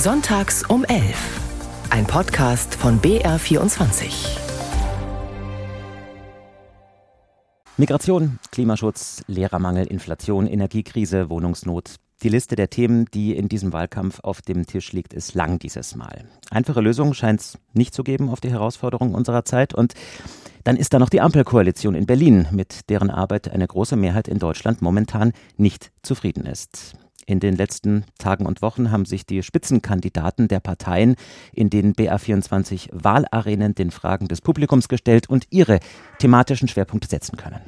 Sonntags um 11. Ein Podcast von BR24. Migration, Klimaschutz, Lehrermangel, Inflation, Energiekrise, Wohnungsnot. Die Liste der Themen, die in diesem Wahlkampf auf dem Tisch liegt, ist lang dieses Mal. Einfache Lösungen scheint es nicht zu geben auf die Herausforderungen unserer Zeit. Und dann ist da noch die Ampelkoalition in Berlin, mit deren Arbeit eine große Mehrheit in Deutschland momentan nicht zufrieden ist. In den letzten Tagen und Wochen haben sich die Spitzenkandidaten der Parteien in den BA24 Wahlarenen den Fragen des Publikums gestellt und ihre thematischen Schwerpunkte setzen können.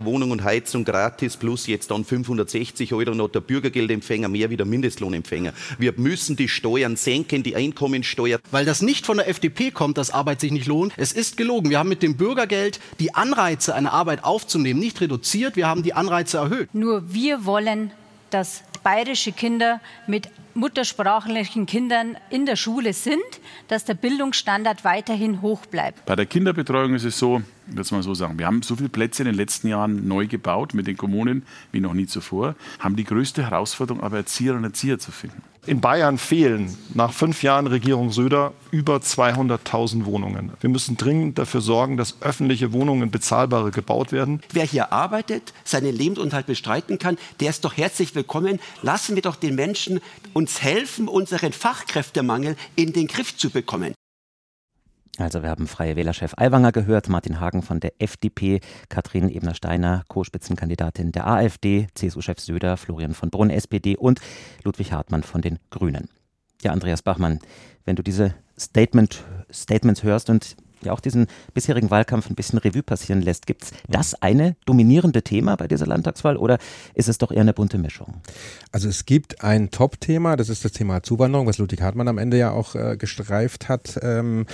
Wohnung und Heizung gratis plus jetzt dann 560 Euro noch der Bürgergeldempfänger mehr wie der Mindestlohnempfänger. Wir müssen die Steuern senken, die Einkommensteuer. Weil das nicht von der FDP kommt, dass Arbeit sich nicht lohnt. Es ist gelogen. Wir haben mit dem Bürgergeld die Anreize, eine Arbeit aufzunehmen, nicht reduziert. Wir haben die Anreize erhöht. Nur wir wollen, dass bayerische Kinder mit muttersprachlichen Kindern in der Schule sind, dass der Bildungsstandard weiterhin hoch bleibt. Bei der Kinderbetreuung ist es so, würde es mal so sagen, wir haben so viele Plätze in den letzten Jahren neu gebaut mit den Kommunen wie noch nie zuvor, haben die größte Herausforderung aber Erzieherinnen und Erzieher zu finden. In Bayern fehlen nach fünf Jahren Regierung Söder über 200.000 Wohnungen. Wir müssen dringend dafür sorgen, dass öffentliche Wohnungen bezahlbare gebaut werden. Wer hier arbeitet, seinen Lebensunterhalt bestreiten kann, der ist doch herzlich willkommen. Lassen wir doch den Menschen uns helfen, unseren Fachkräftemangel in den Griff zu bekommen. Also wir haben Freie Wählerchef Aiwanger gehört, Martin Hagen von der FDP, Katrin Ebner-Steiner, Co-Spitzenkandidatin der AfD, CSU-Chef Söder, Florian von Brunn, SPD und Ludwig Hartmann von den Grünen. Ja, Andreas Bachmann, wenn du diese Statement, Statements hörst und ja auch diesen bisherigen Wahlkampf ein bisschen Revue passieren lässt. Gibt es das eine dominierende Thema bei dieser Landtagswahl oder ist es doch eher eine bunte Mischung? Also es gibt ein Top-Thema, das ist das Thema Zuwanderung, was Ludwig Hartmann am Ende ja auch äh, gestreift hat. Ähm,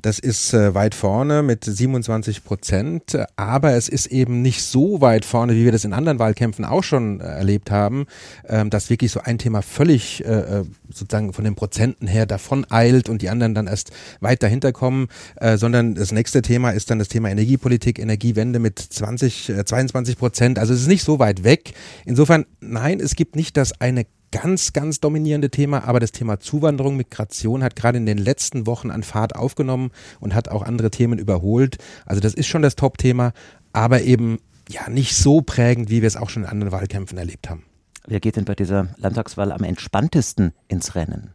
das ist äh, weit vorne mit 27 Prozent, aber es ist eben nicht so weit vorne, wie wir das in anderen Wahlkämpfen auch schon äh, erlebt haben, ähm, dass wirklich so ein Thema völlig äh, äh sozusagen von den Prozenten her davon eilt und die anderen dann erst weit dahinter kommen, äh, sondern sondern das nächste Thema ist dann das Thema Energiepolitik, Energiewende mit 20, 22 äh, Prozent. Also es ist nicht so weit weg. Insofern, nein, es gibt nicht das eine ganz, ganz dominierende Thema, aber das Thema Zuwanderung, Migration hat gerade in den letzten Wochen an Fahrt aufgenommen und hat auch andere Themen überholt. Also das ist schon das Top-Thema, aber eben ja nicht so prägend, wie wir es auch schon in anderen Wahlkämpfen erlebt haben. Wer geht denn bei dieser Landtagswahl am entspanntesten ins Rennen?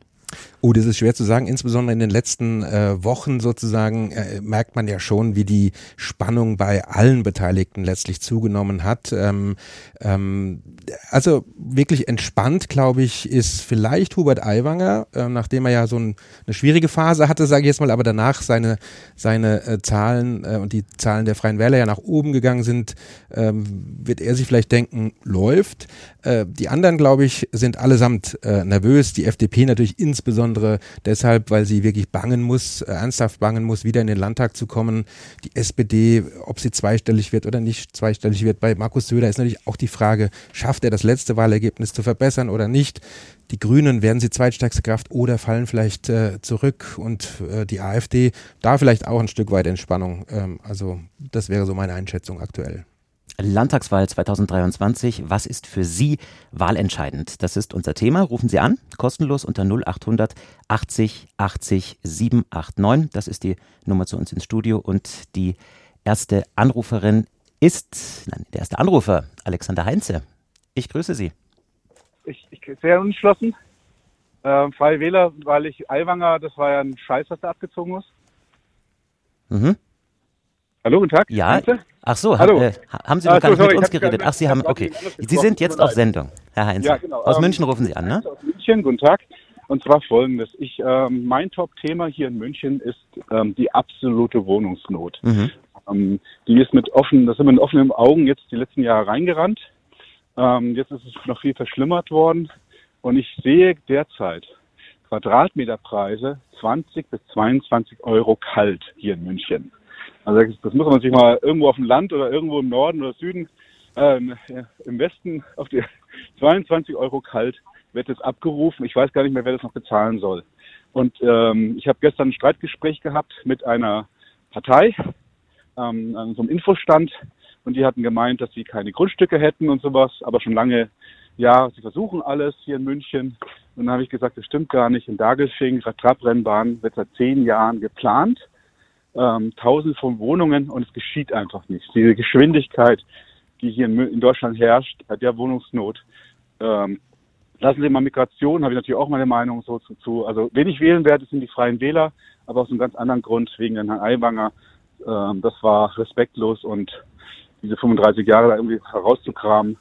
Oh, das ist schwer zu sagen. Insbesondere in den letzten äh, Wochen sozusagen äh, merkt man ja schon, wie die Spannung bei allen Beteiligten letztlich zugenommen hat. Ähm, ähm, also wirklich entspannt, glaube ich, ist vielleicht Hubert Aiwanger, äh, nachdem er ja so ein, eine schwierige Phase hatte, sage ich jetzt mal, aber danach seine, seine äh, Zahlen äh, und die Zahlen der Freien Wähler ja nach oben gegangen sind, ähm, wird er sich vielleicht denken, läuft. Äh, die anderen, glaube ich, sind allesamt äh, nervös. Die FDP natürlich insbesondere deshalb, weil sie wirklich bangen muss, äh, ernsthaft bangen muss, wieder in den Landtag zu kommen. Die SPD, ob sie zweistellig wird oder nicht zweistellig wird, bei Markus Söder ist natürlich auch die Frage, schafft er das letzte Wahlergebnis zu verbessern oder nicht? Die Grünen werden sie zweitstärkste Kraft oder fallen vielleicht äh, zurück und äh, die AfD da vielleicht auch ein Stück weit Entspannung. Ähm, also das wäre so meine Einschätzung aktuell. Landtagswahl 2023. Was ist für Sie wahlentscheidend? Das ist unser Thema. Rufen Sie an, kostenlos unter 0800 80 80 789. Das ist die Nummer zu uns ins Studio. Und die erste Anruferin ist, nein, der erste Anrufer, Alexander Heinze. Ich grüße Sie. Ich, ich sehr unentschlossen. Äh, Freie Wähler, weil ich Aiwanger, das war ja ein Scheiß, was da abgezogen ist. Mhm. Hallo, guten Tag. Ja. Heinze? Ach so, Hallo. Äh, haben Sie noch ah, gar nicht sorry, mit uns geredet? Ach, Sie haben, okay. Sie sind jetzt auf Sendung, Herr Heinz. Ja, genau. Aus ähm, München rufen Sie an, ne? Aus München, guten Tag. Und zwar folgendes. Ich, ähm, mein Top-Thema hier in München ist ähm, die absolute Wohnungsnot. Mhm. Ähm, die ist mit offen, das sind mit offenen Augen jetzt die letzten Jahre reingerannt. Ähm, jetzt ist es noch viel verschlimmert worden. Und ich sehe derzeit Quadratmeterpreise 20 bis 22 Euro kalt hier in München. Also das muss man sich mal irgendwo auf dem Land oder irgendwo im Norden oder Süden, äh, im Westen auf die 22 Euro kalt wird es abgerufen. Ich weiß gar nicht mehr, wer das noch bezahlen soll. Und ähm, ich habe gestern ein Streitgespräch gehabt mit einer Partei ähm, an so einem Infostand und die hatten gemeint, dass sie keine Grundstücke hätten und sowas, aber schon lange, ja, sie versuchen alles hier in München Und dann habe ich gesagt, das stimmt gar nicht. In Dagelfing, Trabrennbahn wird seit zehn Jahren geplant. Ähm, tausende von Wohnungen und es geschieht einfach nicht. Diese Geschwindigkeit, die hier in, in Deutschland herrscht, der Wohnungsnot. Ähm, lassen Sie mal Migration, habe ich natürlich auch meine Meinung so zu. zu. Also wen ich wählen werde, sind die Freien Wähler, aber aus einem ganz anderen Grund, wegen Herrn Aiwanger. Ähm, das war respektlos und diese 35 Jahre da irgendwie herauszukramen,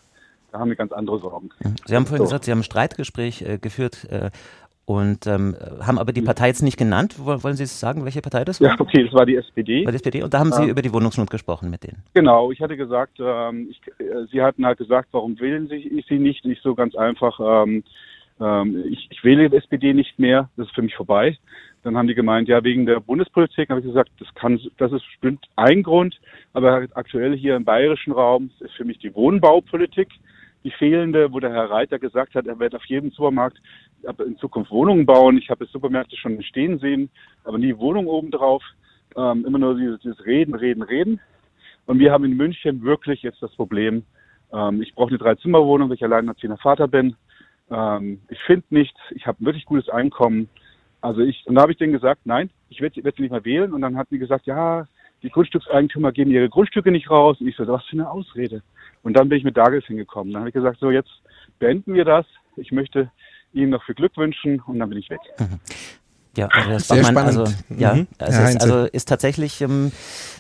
da haben wir ganz andere Sorgen. Sie haben vorhin so. gesagt, Sie haben ein Streitgespräch äh, geführt äh, und ähm, haben aber die Partei jetzt nicht genannt. Wollen Sie sagen, welche Partei das war? Ja, okay, das war die SPD. War die SPD. Und da haben Sie ähm, über die Wohnungsnot gesprochen mit denen. Genau, ich hatte gesagt, ähm, ich, äh, Sie hatten halt gesagt, warum wählen Sie sie nicht? Nicht so ganz einfach. Ähm, ähm, ich, ich wähle die SPD nicht mehr, das ist für mich vorbei. Dann haben die gemeint, ja, wegen der Bundespolitik, habe ich gesagt, das kann, das ist bestimmt ein Grund, aber aktuell hier im bayerischen Raum ist für mich die Wohnbaupolitik die fehlende, wo der Herr Reiter gesagt hat, er wird auf jedem Supermarkt in Zukunft Wohnungen bauen. Ich habe Supermärkte schon stehen sehen, aber nie Wohnung obendrauf. Ähm, immer nur dieses, dieses Reden, Reden, Reden. Und wir haben in München wirklich jetzt das Problem, ähm, ich brauche eine Dreizimmerwohnung, weil ich alleinerziehender Vater bin. Ähm, ich finde nichts, ich habe ein wirklich gutes Einkommen. Also ich, und da habe ich denen gesagt, nein, ich werde werd sie nicht mehr wählen. Und dann hat die gesagt, ja, die Grundstückseigentümer geben ihre Grundstücke nicht raus. Und ich so, was für eine Ausrede. Und dann bin ich mit Dagels hingekommen. Dann habe ich gesagt, so jetzt beenden wir das. Ich möchte Ihnen noch viel Glück wünschen und dann bin ich weg. Mhm. Ja, also das Sehr spannend. Also, ja, mhm. also, ist, also ist tatsächlich ähm,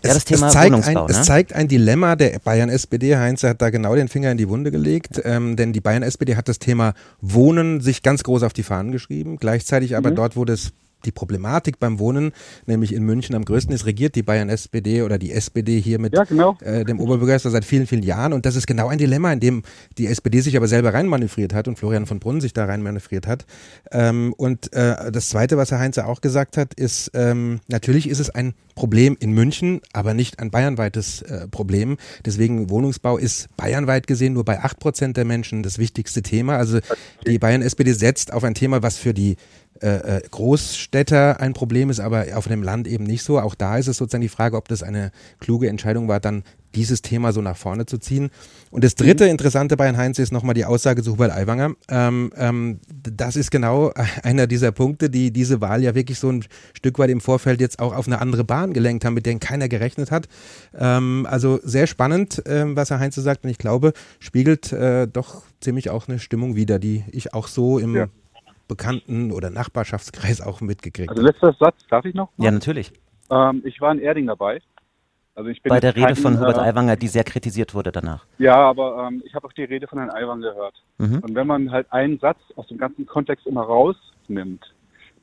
es, ja, das Thema es zeigt Wohnungsbau. Ein, ne? Es zeigt ein Dilemma der Bayern-SPD. Heinz hat da genau den Finger in die Wunde gelegt, ähm, denn die Bayern-SPD hat das Thema Wohnen sich ganz groß auf die Fahnen geschrieben. Gleichzeitig aber mhm. dort, wo das die Problematik beim Wohnen, nämlich in München am größten ist, regiert die Bayern SPD oder die SPD hier mit ja, genau. äh, dem Oberbürgermeister seit vielen, vielen Jahren. Und das ist genau ein Dilemma, in dem die SPD sich aber selber reinmanövriert hat und Florian von Brunn sich da reinmanövriert hat. Ähm, und äh, das Zweite, was Herr Heinze auch gesagt hat, ist, ähm, natürlich ist es ein Problem in München, aber nicht ein bayernweites äh, Problem. Deswegen Wohnungsbau ist bayernweit gesehen nur bei 8% der Menschen das wichtigste Thema. Also die Bayern-SPD setzt auf ein Thema, was für die äh, äh, Großstädter ein Problem ist, aber auf dem Land eben nicht so. Auch da ist es sozusagen die Frage, ob das eine kluge Entscheidung war, dann dieses Thema so nach vorne zu ziehen. Und das dritte mhm. Interessante bei Herrn Heinz ist nochmal die Aussage zu Hubert Aiwanger. Ähm, ähm, das ist genau einer dieser Punkte, die diese Wahl ja wirklich so ein Stück weit im Vorfeld jetzt auch auf eine andere Bahn gelenkt haben, mit denen keiner gerechnet hat. Ähm, also sehr spannend, ähm, was Herr Heinz sagt. Und ich glaube, spiegelt äh, doch ziemlich auch eine Stimmung wider, die ich auch so im ja. Bekannten- oder Nachbarschaftskreis auch mitgekriegt Also letzter Satz, darf ich noch? Ja, natürlich. Ähm, ich war in Erding dabei. Also ich bin Bei der Rede kein, von Hubert äh, Aiwanger, die sehr kritisiert wurde danach. Ja, aber ähm, ich habe auch die Rede von Herrn Aiwanger gehört. Mhm. Und wenn man halt einen Satz aus dem ganzen Kontext immer rausnimmt,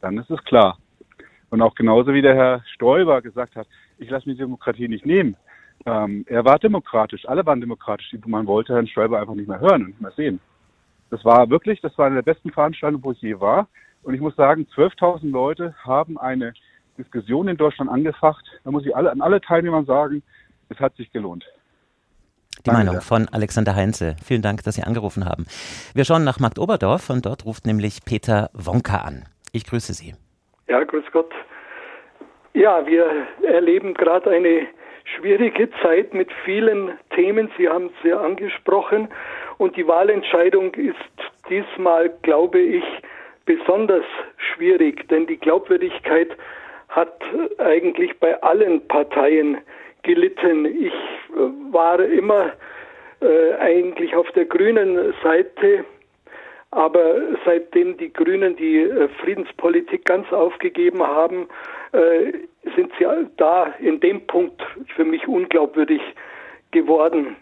dann ist es klar. Und auch genauso wie der Herr Stoiber gesagt hat, ich lasse mir die Demokratie nicht nehmen. Ähm, er war demokratisch, alle waren demokratisch. Man wollte Herrn Stoiber einfach nicht mehr hören und nicht mehr sehen. Das war wirklich, das war eine der besten Veranstaltungen, wo ich je war. Und ich muss sagen, 12.000 Leute haben eine Diskussion in Deutschland angefacht. Da muss ich alle, an alle Teilnehmer sagen, es hat sich gelohnt. Die Danke Meinung von Alexander Heinze. Vielen Dank, dass Sie angerufen haben. Wir schauen nach Markt Oberdorf und dort ruft nämlich Peter Wonka an. Ich grüße Sie. Ja, grüß Gott. Ja, wir erleben gerade eine schwierige Zeit mit vielen Themen. Sie haben es ja angesprochen. Und die Wahlentscheidung ist diesmal, glaube ich, besonders schwierig, denn die Glaubwürdigkeit hat eigentlich bei allen Parteien gelitten. Ich äh, war immer äh, eigentlich auf der grünen Seite, aber seitdem die Grünen die äh, Friedenspolitik ganz aufgegeben haben, äh, sind sie da in dem Punkt für mich unglaubwürdig geworden.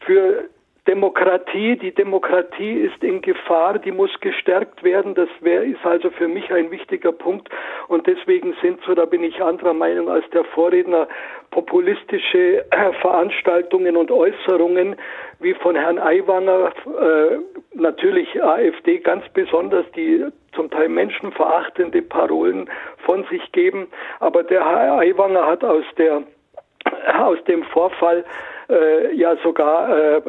Für Demokratie, die Demokratie ist in Gefahr, die muss gestärkt werden. Das wär, ist also für mich ein wichtiger Punkt. Und deswegen sind, so da bin ich anderer Meinung als der Vorredner, populistische äh, Veranstaltungen und Äußerungen wie von Herrn Aiwanger, äh, natürlich AfD ganz besonders, die zum Teil menschenverachtende Parolen von sich geben. Aber der Herr Aiwanger hat aus der aus dem Vorfall äh, ja sogar äh,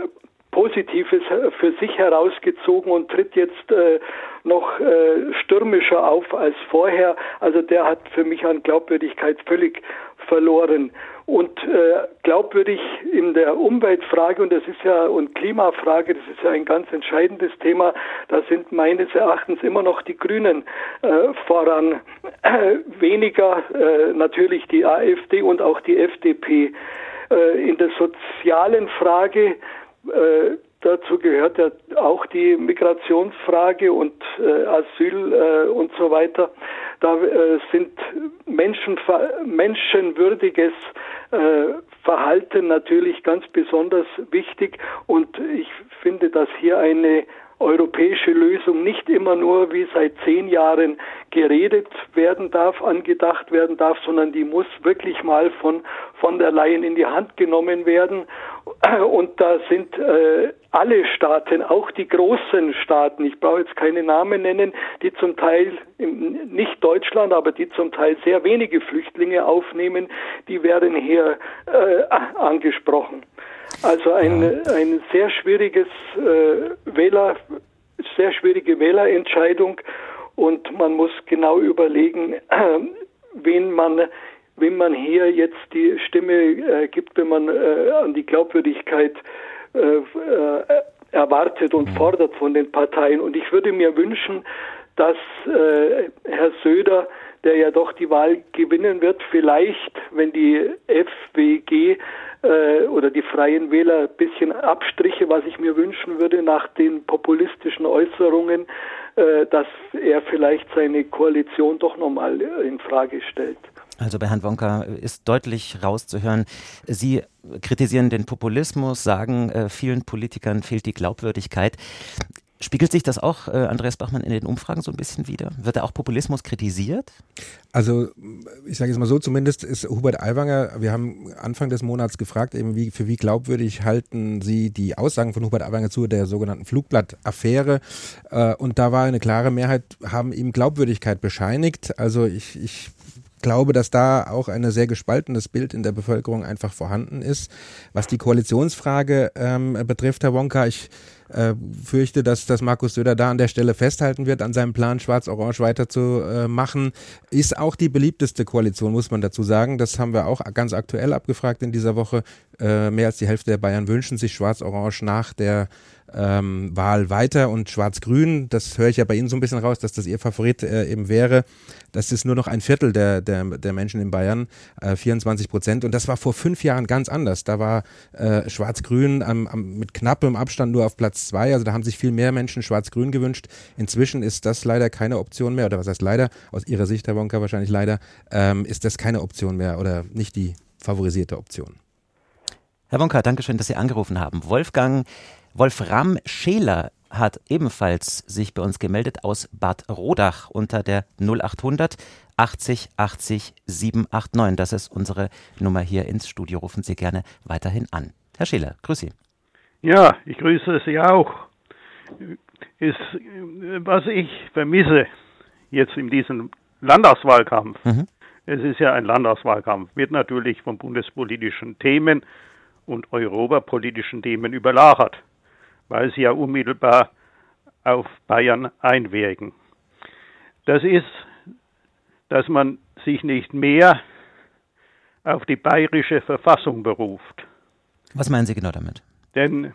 Positives für sich herausgezogen und tritt jetzt äh, noch äh, stürmischer auf als vorher. Also der hat für mich an Glaubwürdigkeit völlig verloren. Und äh, glaubwürdig in der Umweltfrage, und das ist ja, und Klimafrage, das ist ja ein ganz entscheidendes Thema, da sind meines Erachtens immer noch die Grünen äh, voran. Äh, weniger äh, natürlich die AfD und auch die FDP. Äh, in der sozialen Frage äh, dazu gehört ja auch die Migrationsfrage und äh, Asyl äh, und so weiter. Da äh, sind Menschen, menschenwürdiges äh, Verhalten natürlich ganz besonders wichtig und ich finde, dass hier eine europäische Lösung nicht immer nur wie seit zehn Jahren geredet werden darf, angedacht werden darf, sondern die muss wirklich mal von von der Leyen in die Hand genommen werden. Und da sind äh, alle Staaten, auch die großen Staaten, ich brauche jetzt keine Namen nennen, die zum Teil, nicht Deutschland, aber die zum Teil sehr wenige Flüchtlinge aufnehmen, die werden hier äh, angesprochen. Also ein, ein sehr schwieriges äh, Wähler, sehr schwierige Wählerentscheidung und man muss genau überlegen, äh, wen man wem man hier jetzt die Stimme äh, gibt, wenn man äh, an die Glaubwürdigkeit äh, äh erwartet und mhm. fordert von den Parteien. Und ich würde mir wünschen, dass äh, Herr Söder, der ja doch die Wahl gewinnen wird, vielleicht, wenn die FWG äh, oder die Freien Wähler ein bisschen Abstriche, was ich mir wünschen würde nach den populistischen Äußerungen, äh, dass er vielleicht seine Koalition doch nochmal in Frage stellt. Also bei Herrn Wonka ist deutlich rauszuhören, Sie kritisieren den Populismus, sagen, äh, vielen Politikern fehlt die Glaubwürdigkeit. Spiegelt sich das auch, äh, Andreas Bachmann, in den Umfragen so ein bisschen wieder? Wird da auch Populismus kritisiert? Also, ich sage jetzt mal so, zumindest ist Hubert Aiwanger, wir haben Anfang des Monats gefragt, eben wie, für wie glaubwürdig halten Sie die Aussagen von Hubert Aiwanger zu der sogenannten Flugblatt-Affäre? Äh, und da war eine klare Mehrheit, haben ihm Glaubwürdigkeit bescheinigt. Also ich, ich glaube, dass da auch ein sehr gespaltenes Bild in der Bevölkerung einfach vorhanden ist. Was die Koalitionsfrage ähm, betrifft, Herr Wonka, ich äh, fürchte, dass, dass Markus Söder da an der Stelle festhalten wird, an seinem Plan, Schwarz-Orange weiterzumachen. Äh, ist auch die beliebteste Koalition, muss man dazu sagen. Das haben wir auch ganz aktuell abgefragt in dieser Woche. Äh, mehr als die Hälfte der Bayern wünschen sich Schwarz-Orange nach der ähm, Wahl weiter und Schwarz-Grün, das höre ich ja bei Ihnen so ein bisschen raus, dass das Ihr Favorit äh, eben wäre. Das ist nur noch ein Viertel der, der, der Menschen in Bayern, äh, 24 Prozent. Und das war vor fünf Jahren ganz anders. Da war äh, Schwarz-Grün mit knappem Abstand nur auf Platz zwei. Also da haben sich viel mehr Menschen Schwarz-Grün gewünscht. Inzwischen ist das leider keine Option mehr. Oder was heißt leider? Aus Ihrer Sicht, Herr Wonka, wahrscheinlich leider, ähm, ist das keine Option mehr oder nicht die favorisierte Option. Herr Wonka, danke schön, dass Sie angerufen haben. Wolfgang Wolfram Scheler hat ebenfalls sich bei uns gemeldet aus Bad Rodach unter der 0800 80 80 789. Das ist unsere Nummer hier ins Studio. Rufen Sie gerne weiterhin an. Herr Scheler, grüß Sie. Ja, ich grüße Sie auch. Ist, was ich vermisse jetzt in diesem Landtagswahlkampf, mhm. es ist ja ein Landtagswahlkampf, wird natürlich von bundespolitischen Themen und europapolitischen Themen überlagert weil sie ja unmittelbar auf Bayern einwirken. Das ist, dass man sich nicht mehr auf die bayerische Verfassung beruft. Was meinen Sie genau damit? Denn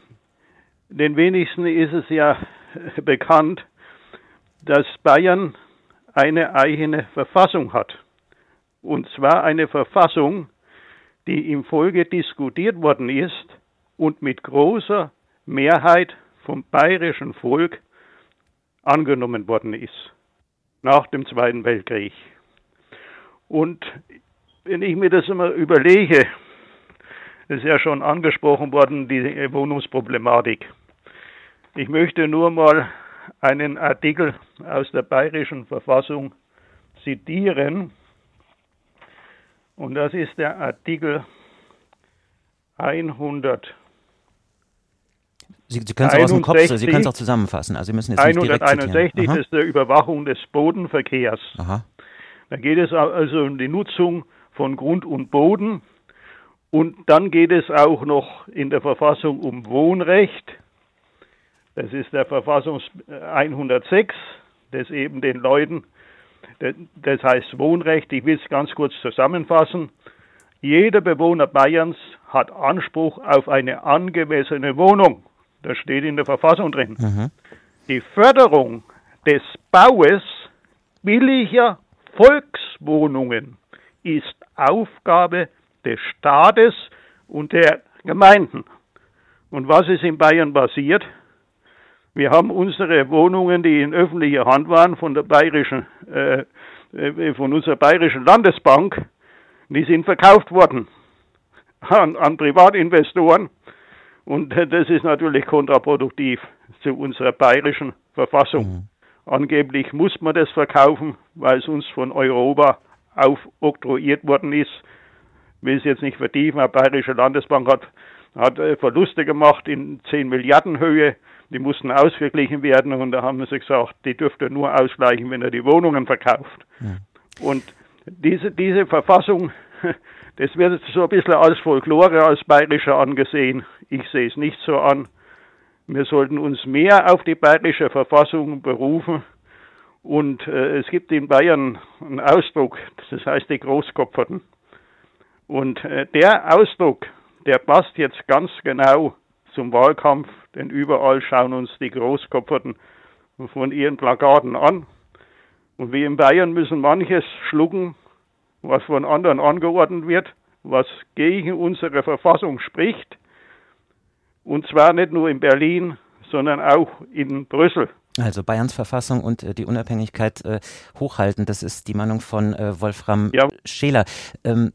den wenigsten ist es ja bekannt, dass Bayern eine eigene Verfassung hat. Und zwar eine Verfassung, die im Folge diskutiert worden ist und mit großer Mehrheit vom bayerischen Volk angenommen worden ist nach dem Zweiten Weltkrieg. Und wenn ich mir das immer überlege, ist ja schon angesprochen worden, die Wohnungsproblematik. Ich möchte nur mal einen Artikel aus der bayerischen Verfassung zitieren. Und das ist der Artikel 100. Sie, Sie können es aus dem Kopf, Sie können es auch zusammenfassen. Also Sie müssen jetzt 161 ist der Überwachung des Bodenverkehrs. Aha. Da geht es also um die Nutzung von Grund und Boden. Und dann geht es auch noch in der Verfassung um Wohnrecht Das ist der Verfassungs 106, das eben den Leuten, das heißt Wohnrecht, ich will es ganz kurz zusammenfassen. Jeder Bewohner Bayerns hat Anspruch auf eine angemessene Wohnung. Das steht in der Verfassung drin. Mhm. Die Förderung des Baues billiger Volkswohnungen ist Aufgabe des Staates und der Gemeinden. Und was ist in Bayern passiert? Wir haben unsere Wohnungen, die in öffentlicher Hand waren, von der bayerischen, äh, äh von unserer bayerischen Landesbank, die sind verkauft worden an, an Privatinvestoren. Und das ist natürlich kontraproduktiv zu unserer bayerischen Verfassung. Mhm. Angeblich muss man das verkaufen, weil es uns von Europa aufoktroyiert worden ist. Ich will es jetzt nicht vertiefen, die Bayerische Landesbank hat, hat äh, Verluste gemacht in 10 Milliarden Höhe. Die mussten ausgeglichen werden und da haben sie gesagt, die dürfte nur ausgleichen, wenn er die Wohnungen verkauft. Ja. Und diese, diese Verfassung, das wird so ein bisschen als Folklore, als bayerischer angesehen. Ich sehe es nicht so an. Wir sollten uns mehr auf die bayerische Verfassung berufen. Und äh, es gibt in Bayern einen Ausdruck, das heißt die Großkopferten. Und äh, der Ausdruck, der passt jetzt ganz genau zum Wahlkampf, denn überall schauen uns die Großkopferten von ihren Plakaten an. Und wie in Bayern müssen manches schlucken, was von anderen angeordnet wird, was gegen unsere Verfassung spricht. Und zwar nicht nur in Berlin, sondern auch in Brüssel. Also Bayerns Verfassung und äh, die Unabhängigkeit äh, hochhalten, das ist die Meinung von äh, Wolfram ja. Scheler. Ähm,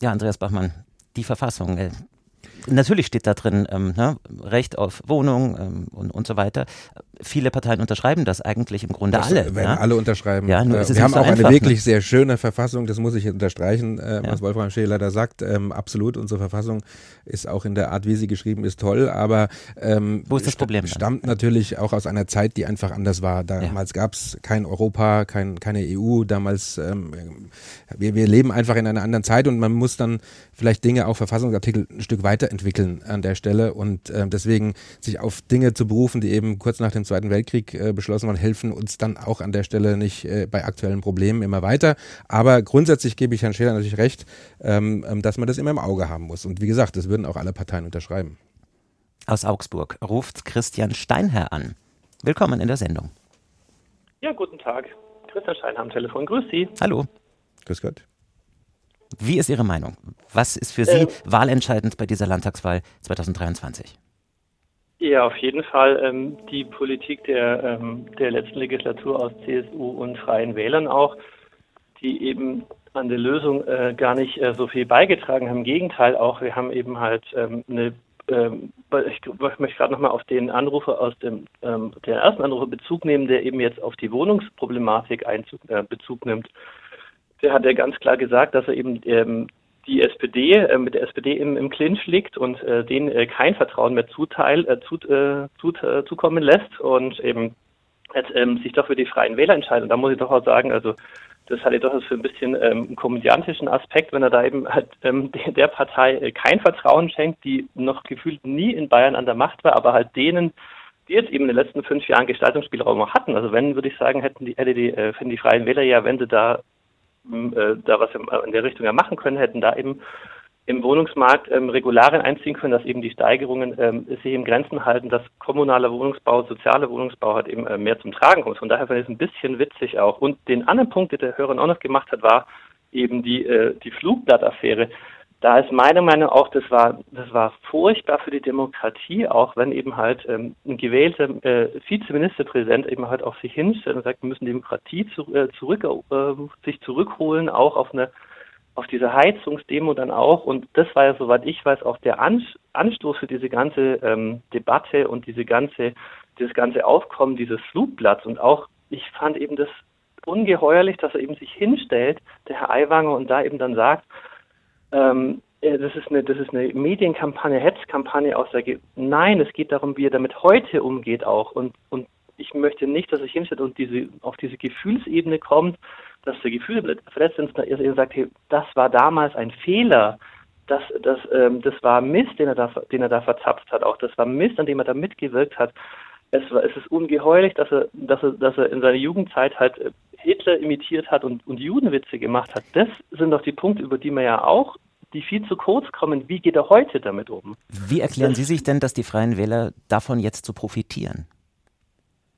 ja, Andreas Bachmann, die Verfassung, äh, natürlich steht da drin ähm, ne, Recht auf Wohnung ähm, und, und so weiter. Viele Parteien unterschreiben das eigentlich im Grunde das alle. Werden ja? alle unterschreiben. Ja, nur äh, wir haben so auch einfach, eine wirklich sehr schöne Verfassung, das muss ich unterstreichen, äh, was ja. Wolfram Scheler da sagt. Ähm, absolut, unsere Verfassung ist auch in der Art, wie sie geschrieben ist, toll, aber ähm, wo ist das Problem? Stammt dann? natürlich auch aus einer Zeit, die einfach anders war. Damals ja. gab es kein Europa, kein, keine EU, damals ähm, wir, wir leben einfach in einer anderen Zeit und man muss dann vielleicht Dinge, auch Verfassungsartikel, ein Stück weiterentwickeln an der Stelle und äh, deswegen sich auf Dinge zu berufen, die eben kurz nach dem Zweiten Weltkrieg äh, beschlossen waren, helfen uns dann auch an der Stelle nicht äh, bei aktuellen Problemen immer weiter. Aber grundsätzlich gebe ich Herrn Scheler natürlich recht, ähm, ähm, dass man das immer im Auge haben muss. Und wie gesagt, das würden auch alle Parteien unterschreiben. Aus Augsburg ruft Christian Steinherr an. Willkommen in der Sendung. Ja, guten Tag. Christian Steinherr am Telefon. Grüß Sie. Hallo. Grüß Gott. Wie ist Ihre Meinung? Was ist für Sie äh, wahlentscheidend bei dieser Landtagswahl 2023? Ja, auf jeden Fall ähm, die Politik der, ähm, der letzten Legislatur aus CSU und Freien Wählern auch, die eben an der Lösung äh, gar nicht äh, so viel beigetragen haben. Im Gegenteil auch, wir haben eben halt ähm, eine ähm, ich, möchte gerade nochmal auf den Anrufer aus dem ähm, der ersten Anrufer Bezug nehmen, der eben jetzt auf die Wohnungsproblematik Einzug, äh, Bezug nimmt der hat ja ganz klar gesagt, dass er eben ähm, die SPD äh, mit der SPD im, im Clinch liegt und äh, denen äh, kein Vertrauen mehr zuteil, äh, zu, äh, zu, äh, zukommen lässt und eben jetzt, ähm, sich doch für die Freien Wähler entscheidet. Und da muss ich doch auch sagen, also das hatte doch für ein bisschen ähm, einen komödiantischen Aspekt, wenn er da eben halt ähm, der, Partei äh, kein Vertrauen schenkt, die noch gefühlt nie in Bayern an der Macht war, aber halt denen, die jetzt eben in den letzten fünf Jahren Gestaltungsspielraum hatten. Also wenn, würde ich sagen, hätten die, hätte die, äh, finden die Freien Wähler ja, wenn sie da äh, da was in der Richtung ja machen können, hätten da eben im Wohnungsmarkt ähm, Regularien einziehen können, dass eben die Steigerungen ähm, sich im Grenzen halten, dass kommunaler Wohnungsbau, sozialer Wohnungsbau halt eben äh, mehr zum Tragen kommt. Von daher finde ich es ein bisschen witzig auch. Und den anderen Punkt, den der Hörer auch noch gemacht hat, war eben die, äh, die Flugblattaffäre da ist meine Meinung auch, das war, das war furchtbar für die Demokratie, auch wenn eben halt ähm, ein gewählter äh, Vizeministerpräsident eben halt auf sich hinstellt und sagt, wir müssen Demokratie zu, äh, zurück, äh, sich zurückholen, auch auf eine auf diese Heizungsdemo dann auch. Und das war ja, soweit ich weiß, auch der Anstoß für diese ganze ähm, Debatte und diese ganze, dieses ganze Aufkommen dieses Flugblatts. Und auch, ich fand eben das ungeheuerlich, dass er eben sich hinstellt, der Herr Aiwanger, und da eben dann sagt, ähm, das ist eine, das ist eine Medienkampagne, Hetzkampagne aus der, Ge nein, es geht darum, wie er damit heute umgeht auch. Und, und ich möchte nicht, dass er sich hinstellt und diese, auf diese Gefühlsebene kommt, dass der Gefühl verletzt ist, dass er sagt, hey, das war damals ein Fehler, das, das, ähm, das war Mist, den er, da, den er da verzapft hat, auch. Das war Mist, an dem er da mitgewirkt hat. Es, es ist ungeheuerlich, dass er, dass, er, dass er in seiner Jugendzeit halt äh, Hitler imitiert hat und, und Judenwitze gemacht hat. Das sind doch die Punkte, über die man ja auch die viel zu kurz kommen. Wie geht er heute damit um? Wie erklären Sie sich denn, dass die Freien Wähler davon jetzt zu profitieren?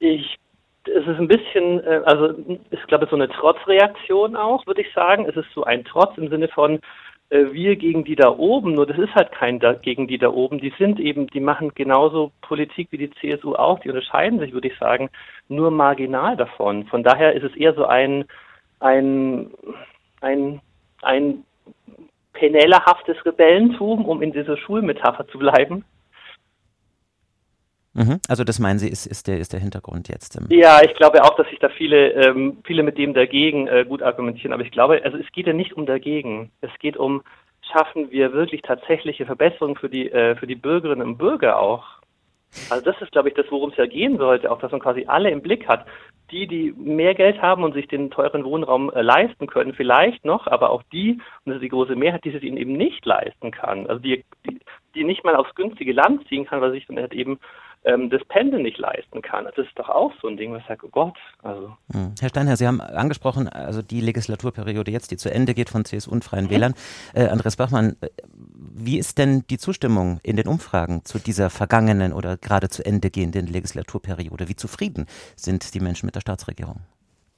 Ich, es ist ein bisschen, äh, also ich glaube, so eine Trotzreaktion auch, würde ich sagen. Es ist so ein Trotz im Sinne von, wir gegen die da oben, nur das ist halt kein da, gegen die da oben. Die sind eben, die machen genauso Politik wie die CSU auch. Die unterscheiden sich, würde ich sagen, nur marginal davon. Von daher ist es eher so ein, ein, ein, ein penellerhaftes Rebellentum, um in dieser Schulmetapher zu bleiben. Mhm. Also das meinen Sie, ist, ist, der, ist der Hintergrund jetzt? ja, ich glaube auch, dass sich da viele, ähm, viele mit dem dagegen äh, gut argumentieren. Aber ich glaube, also es geht ja nicht um dagegen. Es geht um, schaffen wir wirklich tatsächliche Verbesserungen für die, äh, für die Bürgerinnen und Bürger auch. Also das ist, glaube ich, das, worum es ja gehen sollte, auch dass man quasi alle im Blick hat. Die, die mehr Geld haben und sich den teuren Wohnraum äh, leisten können, vielleicht noch, aber auch die, und das ist die große Mehrheit, die es ihnen eben nicht leisten kann. Also die, die, die nicht mal aufs günstige Land ziehen kann, weil sich dann halt eben ähm, das Pendeln nicht leisten kann. Das ist doch auch so ein Ding, was sage, oh Gott. Also. Hm. Herr Steinherr, Sie haben angesprochen, also die Legislaturperiode jetzt, die zu Ende geht von CSU und Freien mhm. Wählern. Äh, Andreas Bachmann, äh, wie ist denn die Zustimmung in den Umfragen zu dieser vergangenen oder gerade zu Ende gehenden Legislaturperiode? Wie zufrieden sind die Menschen mit der Staatsregierung?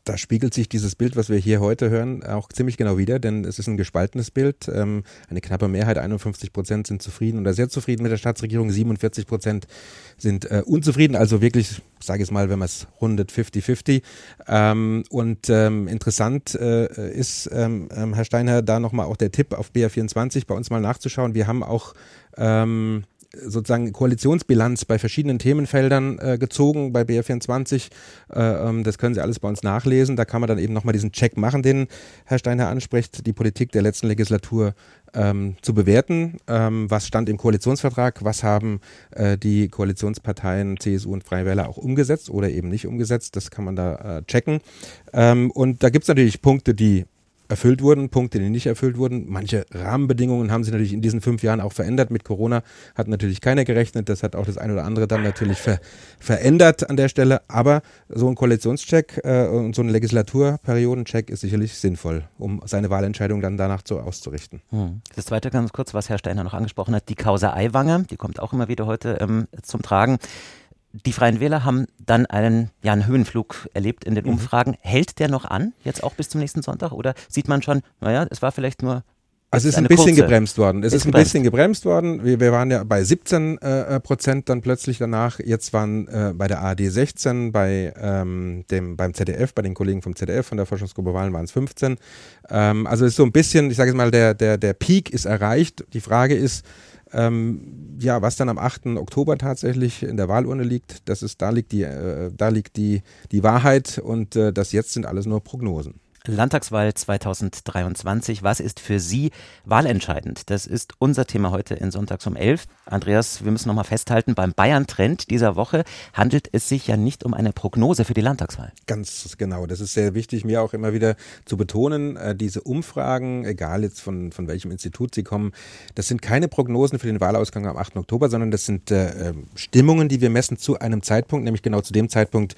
Da spiegelt sich dieses Bild, was wir hier heute hören, auch ziemlich genau wieder, denn es ist ein gespaltenes Bild. Ähm, eine knappe Mehrheit, 51 Prozent sind zufrieden oder sehr zufrieden mit der Staatsregierung, 47 Prozent sind äh, unzufrieden, also wirklich, sage ich mal, wenn man es rundet, 50-50. Ähm, und ähm, interessant äh, ist, Herr Steiner, da nochmal auch der Tipp auf BR24 bei uns mal nachzuschauen. Wir haben auch ähm, sozusagen Koalitionsbilanz bei verschiedenen Themenfeldern äh, gezogen bei BR24. Äh, ähm, das können Sie alles bei uns nachlesen. Da kann man dann eben nochmal diesen Check machen, den Herr Steiner anspricht, die Politik der letzten Legislatur ähm, zu bewerten. Ähm, was stand im Koalitionsvertrag? Was haben äh, die Koalitionsparteien CSU und Freie Wähler auch umgesetzt oder eben nicht umgesetzt? Das kann man da äh, checken. Ähm, und da gibt es natürlich Punkte, die erfüllt wurden, Punkte, die nicht erfüllt wurden. Manche Rahmenbedingungen haben sich natürlich in diesen fünf Jahren auch verändert. Mit Corona hat natürlich keiner gerechnet. Das hat auch das eine oder andere dann natürlich ver verändert an der Stelle. Aber so ein Koalitionscheck äh, und so ein Legislaturperiodencheck ist sicherlich sinnvoll, um seine Wahlentscheidung dann danach so auszurichten. Hm. Das zweite ganz kurz, was Herr Steiner noch angesprochen hat, die Causa Eiwanger, die kommt auch immer wieder heute ähm, zum Tragen. Die Freien Wähler haben dann einen, ja, einen Höhenflug erlebt in den mhm. Umfragen. Hält der noch an, jetzt auch bis zum nächsten Sonntag? Oder sieht man schon, naja, es war vielleicht nur also es ist ein bisschen kurze. gebremst worden. Es ist, ist ein bisschen gebremst worden. Wir, wir waren ja bei 17 äh, Prozent dann plötzlich danach. Jetzt waren äh, bei der ARD 16, bei ähm, dem beim ZDF, bei den Kollegen vom ZDF von der Forschungsgruppe Wahlen waren es 15. Ähm, also es ist so ein bisschen, ich sage jetzt mal, der der der Peak ist erreicht. Die Frage ist, ähm, ja, was dann am 8. Oktober tatsächlich in der Wahlurne liegt, das ist, da liegt die, äh, da liegt die, die Wahrheit und äh, das jetzt sind alles nur Prognosen. Landtagswahl 2023. Was ist für Sie wahlentscheidend? Das ist unser Thema heute in Sonntags um 11. Andreas, wir müssen nochmal festhalten, beim Bayern-Trend dieser Woche handelt es sich ja nicht um eine Prognose für die Landtagswahl. Ganz genau. Das ist sehr wichtig, mir auch immer wieder zu betonen. Äh, diese Umfragen, egal jetzt von, von welchem Institut sie kommen, das sind keine Prognosen für den Wahlausgang am 8. Oktober, sondern das sind äh, ähm, Stimmungen, die wir messen zu einem Zeitpunkt, nämlich genau zu dem Zeitpunkt,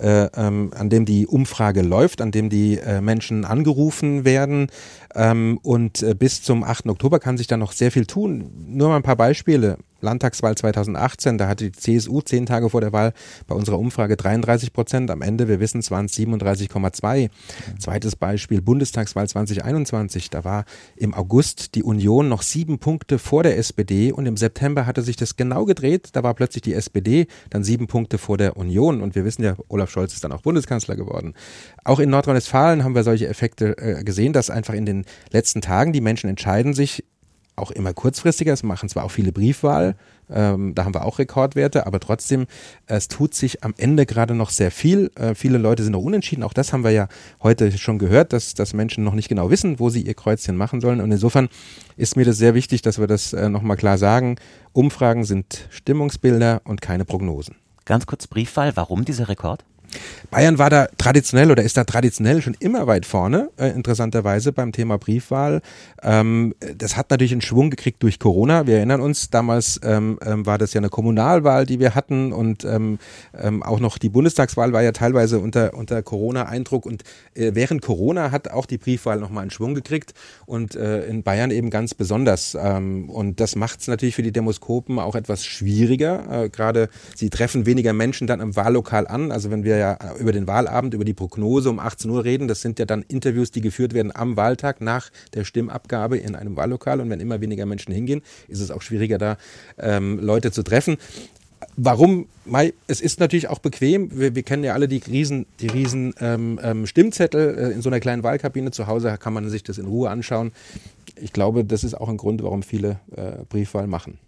äh, ähm, an dem die Umfrage läuft, an dem die äh, Menschen angerufen werden. Ähm, und äh, bis zum 8. Oktober kann sich da noch sehr viel tun. Nur mal ein paar Beispiele. Landtagswahl 2018, da hatte die CSU zehn Tage vor der Wahl bei unserer Umfrage 33 Prozent. Am Ende, wir wissen es, waren es 37,2. Mhm. Zweites Beispiel, Bundestagswahl 2021. Da war im August die Union noch sieben Punkte vor der SPD und im September hatte sich das genau gedreht. Da war plötzlich die SPD dann sieben Punkte vor der Union und wir wissen ja, Olaf Scholz ist dann auch Bundeskanzler geworden. Auch in Nordrhein-Westfalen haben wir solche Effekte äh, gesehen, dass einfach in den letzten Tagen die Menschen entscheiden sich, auch immer kurzfristiger. Es machen zwar auch viele Briefwahl, ähm, da haben wir auch Rekordwerte, aber trotzdem, es tut sich am Ende gerade noch sehr viel. Äh, viele Leute sind noch unentschieden. Auch das haben wir ja heute schon gehört, dass, dass Menschen noch nicht genau wissen, wo sie ihr Kreuzchen machen sollen. Und insofern ist mir das sehr wichtig, dass wir das äh, nochmal klar sagen. Umfragen sind Stimmungsbilder und keine Prognosen. Ganz kurz Briefwahl, warum dieser Rekord? Bayern war da traditionell oder ist da traditionell schon immer weit vorne, äh, interessanterweise beim Thema Briefwahl. Ähm, das hat natürlich einen Schwung gekriegt durch Corona. Wir erinnern uns, damals ähm, ähm, war das ja eine Kommunalwahl, die wir hatten und ähm, ähm, auch noch die Bundestagswahl war ja teilweise unter, unter Corona-Eindruck und äh, während Corona hat auch die Briefwahl nochmal einen Schwung gekriegt und äh, in Bayern eben ganz besonders. Und das macht es natürlich für die Demoskopen auch etwas schwieriger. Äh, Gerade sie treffen weniger Menschen dann im Wahllokal an. Also wenn wir ja über den Wahlabend, über die Prognose um 18 Uhr reden. Das sind ja dann Interviews, die geführt werden am Wahltag nach der Stimmabgabe in einem Wahllokal. Und wenn immer weniger Menschen hingehen, ist es auch schwieriger, da ähm, Leute zu treffen. Warum? Es ist natürlich auch bequem. Wir, wir kennen ja alle die riesen, die riesen ähm, ähm, Stimmzettel äh, in so einer kleinen Wahlkabine. Zu Hause kann man sich das in Ruhe anschauen. Ich glaube, das ist auch ein Grund, warum viele äh, Briefwahl machen.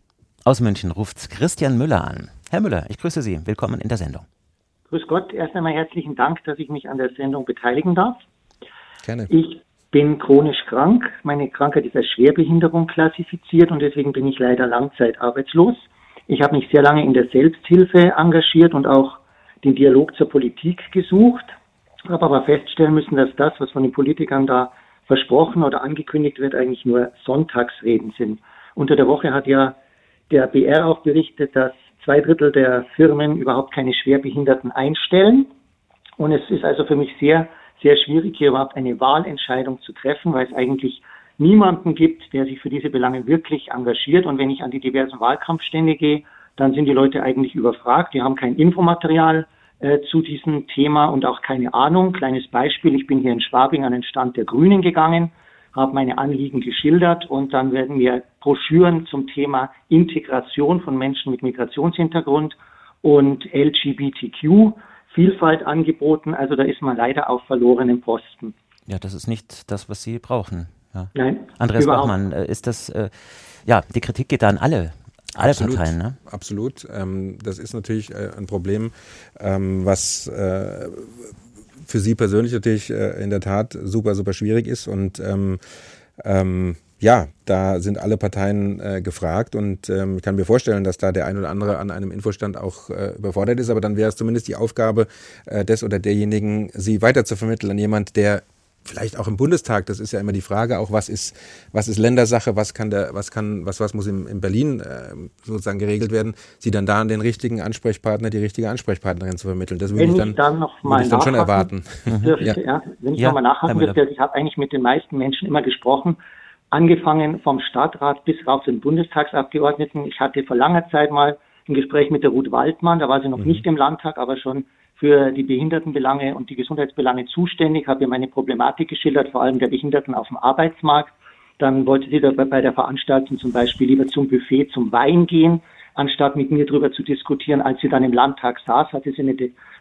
Aus München ruft Christian Müller an. Herr Müller, ich grüße Sie. Willkommen in der Sendung. Grüß Gott, erst einmal herzlichen Dank, dass ich mich an der Sendung beteiligen darf. Gerne. Ich bin chronisch krank. Meine Krankheit ist als Schwerbehinderung klassifiziert und deswegen bin ich leider langzeitarbeitslos. Ich habe mich sehr lange in der Selbsthilfe engagiert und auch den Dialog zur Politik gesucht, habe aber feststellen müssen, dass das, was von den Politikern da versprochen oder angekündigt wird, eigentlich nur Sonntagsreden sind. Unter der Woche hat ja der BR auch berichtet, dass zwei Drittel der Firmen überhaupt keine Schwerbehinderten einstellen. Und es ist also für mich sehr, sehr schwierig, hier überhaupt eine Wahlentscheidung zu treffen, weil es eigentlich niemanden gibt, der sich für diese Belange wirklich engagiert. Und wenn ich an die diversen Wahlkampfstände gehe, dann sind die Leute eigentlich überfragt. Die haben kein Infomaterial äh, zu diesem Thema und auch keine Ahnung. Kleines Beispiel, ich bin hier in Schwabing an den Stand der Grünen gegangen habe meine Anliegen geschildert und dann werden mir Broschüren zum Thema Integration von Menschen mit Migrationshintergrund und LGBTQ Vielfalt angeboten. Also da ist man leider auf verlorenen Posten. Ja, das ist nicht das, was Sie brauchen. Ja. Nein. Andreas Bachmann, äh, ist das, äh, ja, die Kritik geht da an alle alle absolut, Parteien, ne? Absolut. Ähm, das ist natürlich äh, ein Problem, ähm, was äh, für Sie persönlich natürlich äh, in der Tat super, super schwierig ist. Und ähm, ähm, ja, da sind alle Parteien äh, gefragt und ähm, ich kann mir vorstellen, dass da der ein oder andere an einem Infostand auch äh, überfordert ist, aber dann wäre es zumindest die Aufgabe äh, des oder derjenigen, sie weiter zu vermitteln an jemand, der vielleicht auch im Bundestag, das ist ja immer die Frage, auch was ist, was ist Ländersache, was kann der, was kann, was, was muss in, in Berlin äh, sozusagen geregelt werden, sie dann da an den richtigen Ansprechpartner, die richtige Ansprechpartnerin zu vermitteln. Das würde ich dann, dann noch mal ich dann schon erwarten. Dürfte, ja. ja. Wenn ich ja, nochmal nachhaken dürfte, ich habe eigentlich mit den meisten Menschen immer gesprochen, angefangen vom Stadtrat bis rauf zu den Bundestagsabgeordneten. Ich hatte vor langer Zeit mal ein Gespräch mit der Ruth Waldmann, da war sie noch mhm. nicht im Landtag, aber schon für die Behindertenbelange und die Gesundheitsbelange zuständig, habe ihr meine Problematik geschildert, vor allem der Behinderten auf dem Arbeitsmarkt. Dann wollte sie dabei bei der Veranstaltung zum Beispiel lieber zum Buffet zum Wein gehen, anstatt mit mir darüber zu diskutieren. Als sie dann im Landtag saß, hatte sie eine,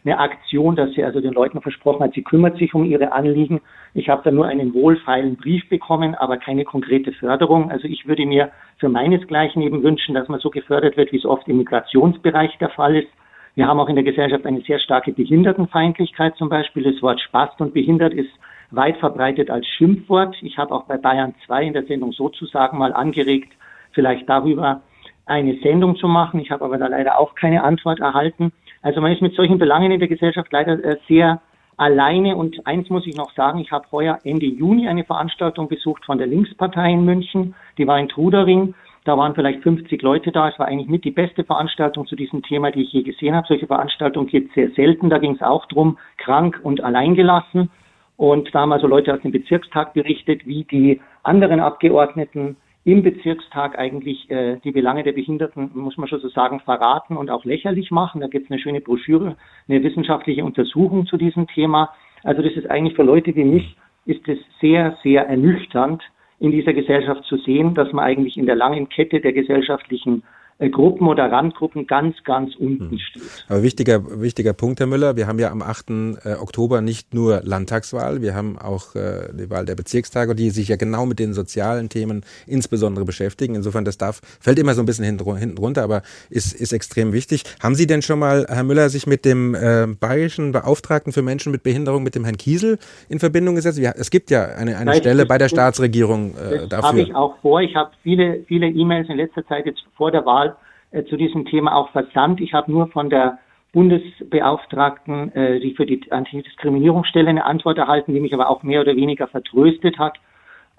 eine Aktion, dass sie also den Leuten versprochen hat, sie kümmert sich um ihre Anliegen. Ich habe da nur einen wohlfeilen Brief bekommen, aber keine konkrete Förderung. Also ich würde mir für meinesgleichen eben wünschen, dass man so gefördert wird, wie es oft im Migrationsbereich der Fall ist wir haben auch in der Gesellschaft eine sehr starke Behindertenfeindlichkeit zum Beispiel. Das Wort Spast und behindert ist weit verbreitet als Schimpfwort. Ich habe auch bei Bayern 2 in der Sendung sozusagen mal angeregt, vielleicht darüber eine Sendung zu machen. Ich habe aber da leider auch keine Antwort erhalten. Also man ist mit solchen Belangen in der Gesellschaft leider äh, sehr alleine. Und eins muss ich noch sagen, ich habe heuer Ende Juni eine Veranstaltung besucht von der Linkspartei in München. Die war in Trudering. Da waren vielleicht 50 Leute da. Es war eigentlich mit die beste Veranstaltung zu diesem Thema, die ich je gesehen habe. Solche Veranstaltungen gibt es sehr selten. Da ging es auch drum, krank und alleingelassen. Und da haben also Leute aus dem Bezirkstag berichtet, wie die anderen Abgeordneten im Bezirkstag eigentlich äh, die Belange der Behinderten, muss man schon so sagen, verraten und auch lächerlich machen. Da gibt es eine schöne Broschüre, eine wissenschaftliche Untersuchung zu diesem Thema. Also das ist eigentlich für Leute wie mich, ist es sehr, sehr ernüchternd, in dieser Gesellschaft zu sehen, dass man eigentlich in der langen Kette der gesellschaftlichen Gruppen oder Randgruppen ganz, ganz unten hm. steht. Aber wichtiger, wichtiger Punkt, Herr Müller, wir haben ja am 8. Äh, Oktober nicht nur Landtagswahl, wir haben auch äh, die Wahl der Bezirkstage, die sich ja genau mit den sozialen Themen insbesondere beschäftigen. Insofern, das darf, fällt immer so ein bisschen hinten, runter, aber ist, ist extrem wichtig. Haben Sie denn schon mal, Herr Müller, sich mit dem äh, bayerischen Beauftragten für Menschen mit Behinderung, mit dem Herrn Kiesel, in Verbindung gesetzt? Es gibt ja eine, eine Nein, Stelle bei der Staatsregierung äh, dafür. Habe ich auch vor. Ich habe viele, viele E-Mails in letzter Zeit jetzt vor der Wahl äh, zu diesem Thema auch versandt. Ich habe nur von der Bundesbeauftragten, äh, die für die Antidiskriminierungsstelle eine Antwort erhalten, die mich aber auch mehr oder weniger vertröstet hat.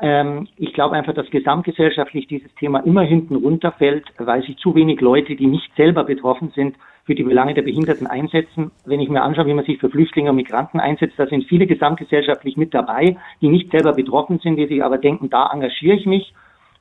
Ähm, ich glaube einfach, dass gesamtgesellschaftlich dieses Thema immer hinten runterfällt, weil sich zu wenig Leute, die nicht selber betroffen sind, für die Belange der Behinderten einsetzen. Wenn ich mir anschaue, wie man sich für Flüchtlinge und Migranten einsetzt, da sind viele gesamtgesellschaftlich mit dabei, die nicht selber betroffen sind, die sich aber denken, da engagiere ich mich.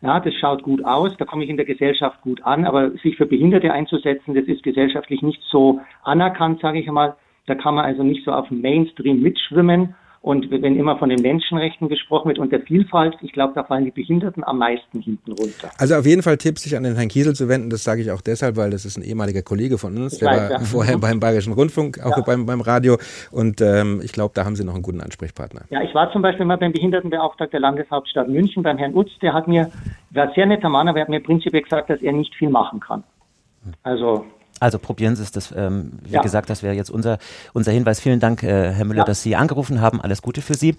Ja, das schaut gut aus, da komme ich in der Gesellschaft gut an, aber sich für Behinderte einzusetzen, das ist gesellschaftlich nicht so anerkannt, sage ich einmal. Da kann man also nicht so auf Mainstream mitschwimmen. Und wenn immer von den Menschenrechten gesprochen wird und der Vielfalt, ich glaube, da fallen die Behinderten am meisten hinten runter. Also auf jeden Fall Tipps, sich an den Herrn Kiesel zu wenden. Das sage ich auch deshalb, weil das ist ein ehemaliger Kollege von uns. Ich der weiß, war ja. vorher beim Bayerischen Rundfunk, auch ja. beim, beim Radio. Und ähm, ich glaube, da haben Sie noch einen guten Ansprechpartner. Ja, ich war zum Beispiel mal beim Behindertenbeauftragten der Landeshauptstadt München, beim Herrn Utz. Der hat mir, war ein sehr netter Mann, aber er hat mir prinzipiell gesagt, dass er nicht viel machen kann. Also also probieren Sie es. Das, ähm, wie ja. gesagt, das wäre jetzt unser, unser Hinweis. Vielen Dank, äh, Herr Müller, ja. dass Sie angerufen haben. Alles Gute für Sie.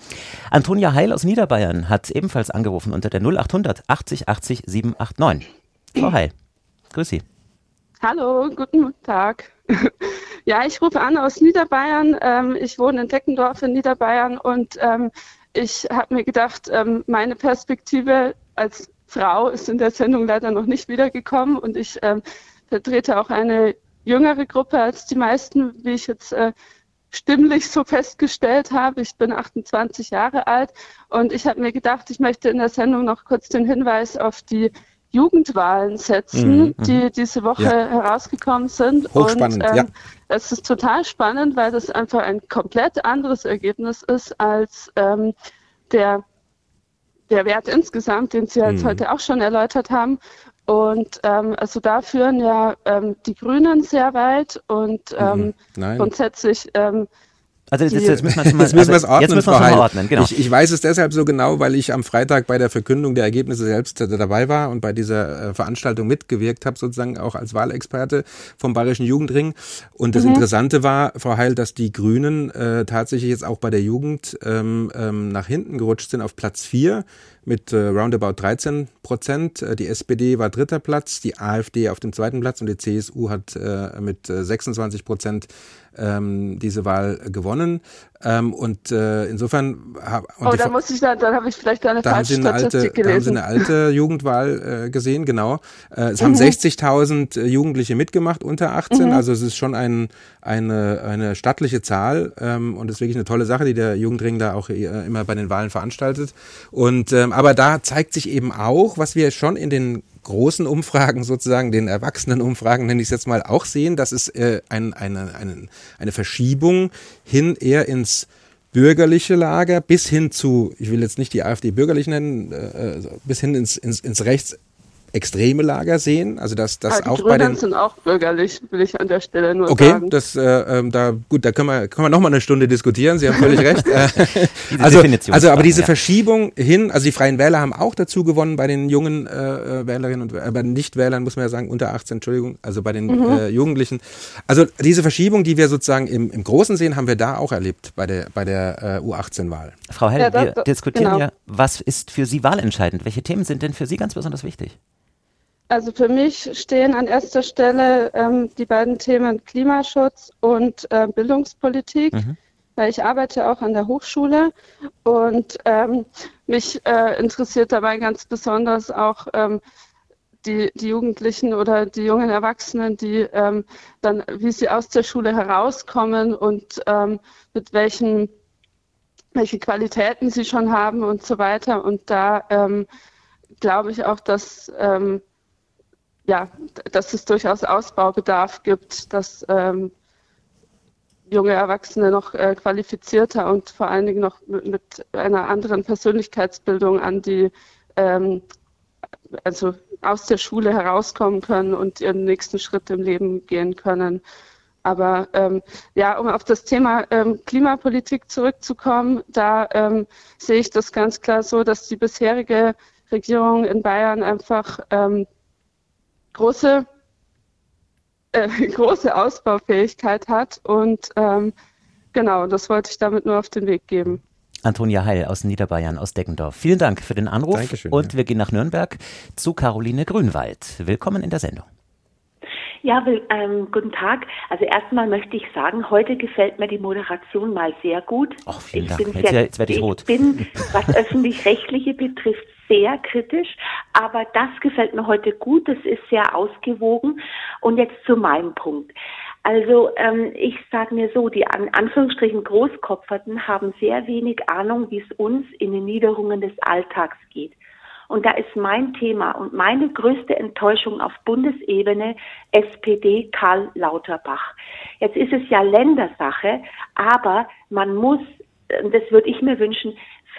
Antonia Heil aus Niederbayern hat ebenfalls angerufen unter der 0800 80 80 789. Frau Heil, grüß Sie. Hallo, guten Tag. ja, ich rufe an aus Niederbayern. Ähm, ich wohne in Deckendorf in Niederbayern und ähm, ich habe mir gedacht, ähm, meine Perspektive als Frau ist in der Sendung leider noch nicht wiedergekommen und ich ähm, vertrete auch eine jüngere Gruppe als die meisten, wie ich jetzt äh, stimmlich so festgestellt habe. Ich bin 28 Jahre alt und ich habe mir gedacht, ich möchte in der Sendung noch kurz den Hinweis auf die Jugendwahlen setzen, mhm, mhm. die diese Woche ja. herausgekommen sind. Hochspannend, und ähm, ja. es ist total spannend, weil das einfach ein komplett anderes Ergebnis ist als ähm, der, der Wert insgesamt, den Sie jetzt mhm. heute auch schon erläutert haben. Und ähm, also da führen ja ähm, die Grünen sehr weit und ähm, mhm. grundsätzlich ähm, also jetzt, jetzt müssen wir es mal, jetzt müssen also, ordnen, jetzt müssen wir ordnen genau. Ich, ich, weiß es deshalb so genau, weil ich am Freitag bei der Verkündung der Ergebnisse selbst dabei war und bei dieser äh, Veranstaltung mitgewirkt habe, sozusagen auch als Wahlexperte vom Bayerischen Jugendring. Und das mhm. Interessante war, Frau Heil, dass die Grünen äh, tatsächlich jetzt auch bei der Jugend ähm, ähm, nach hinten gerutscht sind auf Platz vier mit äh, roundabout 13 Prozent. Äh, die SPD war dritter Platz, die AfD auf dem zweiten Platz und die CSU hat äh, mit 26 äh, Prozent ähm, diese Wahl gewonnen. Ähm, und äh, insofern hab, und Oh, da muss ich dann, dann habe ich vielleicht eine da falsche Statistik alte, gelesen. Da haben Sie eine alte Jugendwahl äh, gesehen, genau. Äh, es mhm. haben 60.000 äh, Jugendliche mitgemacht unter 18, mhm. also es ist schon ein, eine, eine stattliche Zahl ähm, und es ist wirklich eine tolle Sache, die der Jugendring da auch äh, immer bei den Wahlen veranstaltet. Und ähm, aber da zeigt sich eben auch, was wir schon in den großen Umfragen sozusagen, den Erwachsenenumfragen nenne ich es jetzt mal, auch sehen, dass es äh, ein, eine, eine, eine Verschiebung hin eher ins bürgerliche Lager bis hin zu, ich will jetzt nicht die AfD bürgerlich nennen, äh, äh bis hin ins, ins, ins rechts extreme Lager sehen, also dass das auch Grünen bei den sind auch bürgerlich, will ich an der Stelle nur okay, sagen. Okay, das äh, ähm, da gut, da können wir können wir noch mal eine Stunde diskutieren. Sie haben völlig recht. Äh, also also aber diese ja. Verschiebung hin, also die Freien Wähler haben auch dazu gewonnen bei den jungen äh, Wählerinnen und äh, bei den Nichtwählern muss man ja sagen unter 18, Entschuldigung, also bei den mhm. äh, Jugendlichen. Also diese Verschiebung, die wir sozusagen im, im Großen sehen, haben wir da auch erlebt bei der bei der äh, U18-Wahl. Frau Hell, ja, wir diskutieren genau. ja, was ist für Sie wahlentscheidend? Welche Themen sind denn für Sie ganz besonders wichtig? Also für mich stehen an erster Stelle ähm, die beiden Themen Klimaschutz und äh, Bildungspolitik, mhm. weil ich arbeite auch an der Hochschule und ähm, mich äh, interessiert dabei ganz besonders auch ähm, die, die Jugendlichen oder die jungen Erwachsenen, die ähm, dann, wie sie aus der Schule herauskommen und ähm, mit welchen welche Qualitäten sie schon haben und so weiter. Und da ähm, glaube ich auch, dass ähm, ja, dass es durchaus Ausbaubedarf gibt, dass ähm, junge Erwachsene noch äh, qualifizierter und vor allen Dingen noch mit, mit einer anderen Persönlichkeitsbildung an die, ähm, also aus der Schule herauskommen können und ihren nächsten Schritt im Leben gehen können. Aber ähm, ja, um auf das Thema ähm, Klimapolitik zurückzukommen, da ähm, sehe ich das ganz klar so, dass die bisherige Regierung in Bayern einfach ähm, große, äh, große Ausbaufähigkeit hat. Und ähm, genau, das wollte ich damit nur auf den Weg geben. Antonia Heil aus Niederbayern, aus Deckendorf. Vielen Dank für den Anruf. Dankeschön, und wir gehen nach Nürnberg zu Caroline Grünwald. Willkommen in der Sendung. Ja, ähm, guten Tag. Also erstmal möchte ich sagen, heute gefällt mir die Moderation mal sehr gut. Ach, vielen ich Dank. Bin Jetzt, sehr, jetzt werde ich rot. Ich bin, was öffentlich-rechtliche betrifft, sehr kritisch, aber das gefällt mir heute gut. Das ist sehr ausgewogen. Und jetzt zu meinem Punkt. Also ähm, ich sage mir so, die an Anführungsstrichen Großkopferten haben sehr wenig Ahnung, wie es uns in den Niederungen des Alltags geht. Und da ist mein Thema und meine größte Enttäuschung auf Bundesebene SPD Karl Lauterbach. Jetzt ist es ja Ländersache, aber man muss, das würde ich mir wünschen,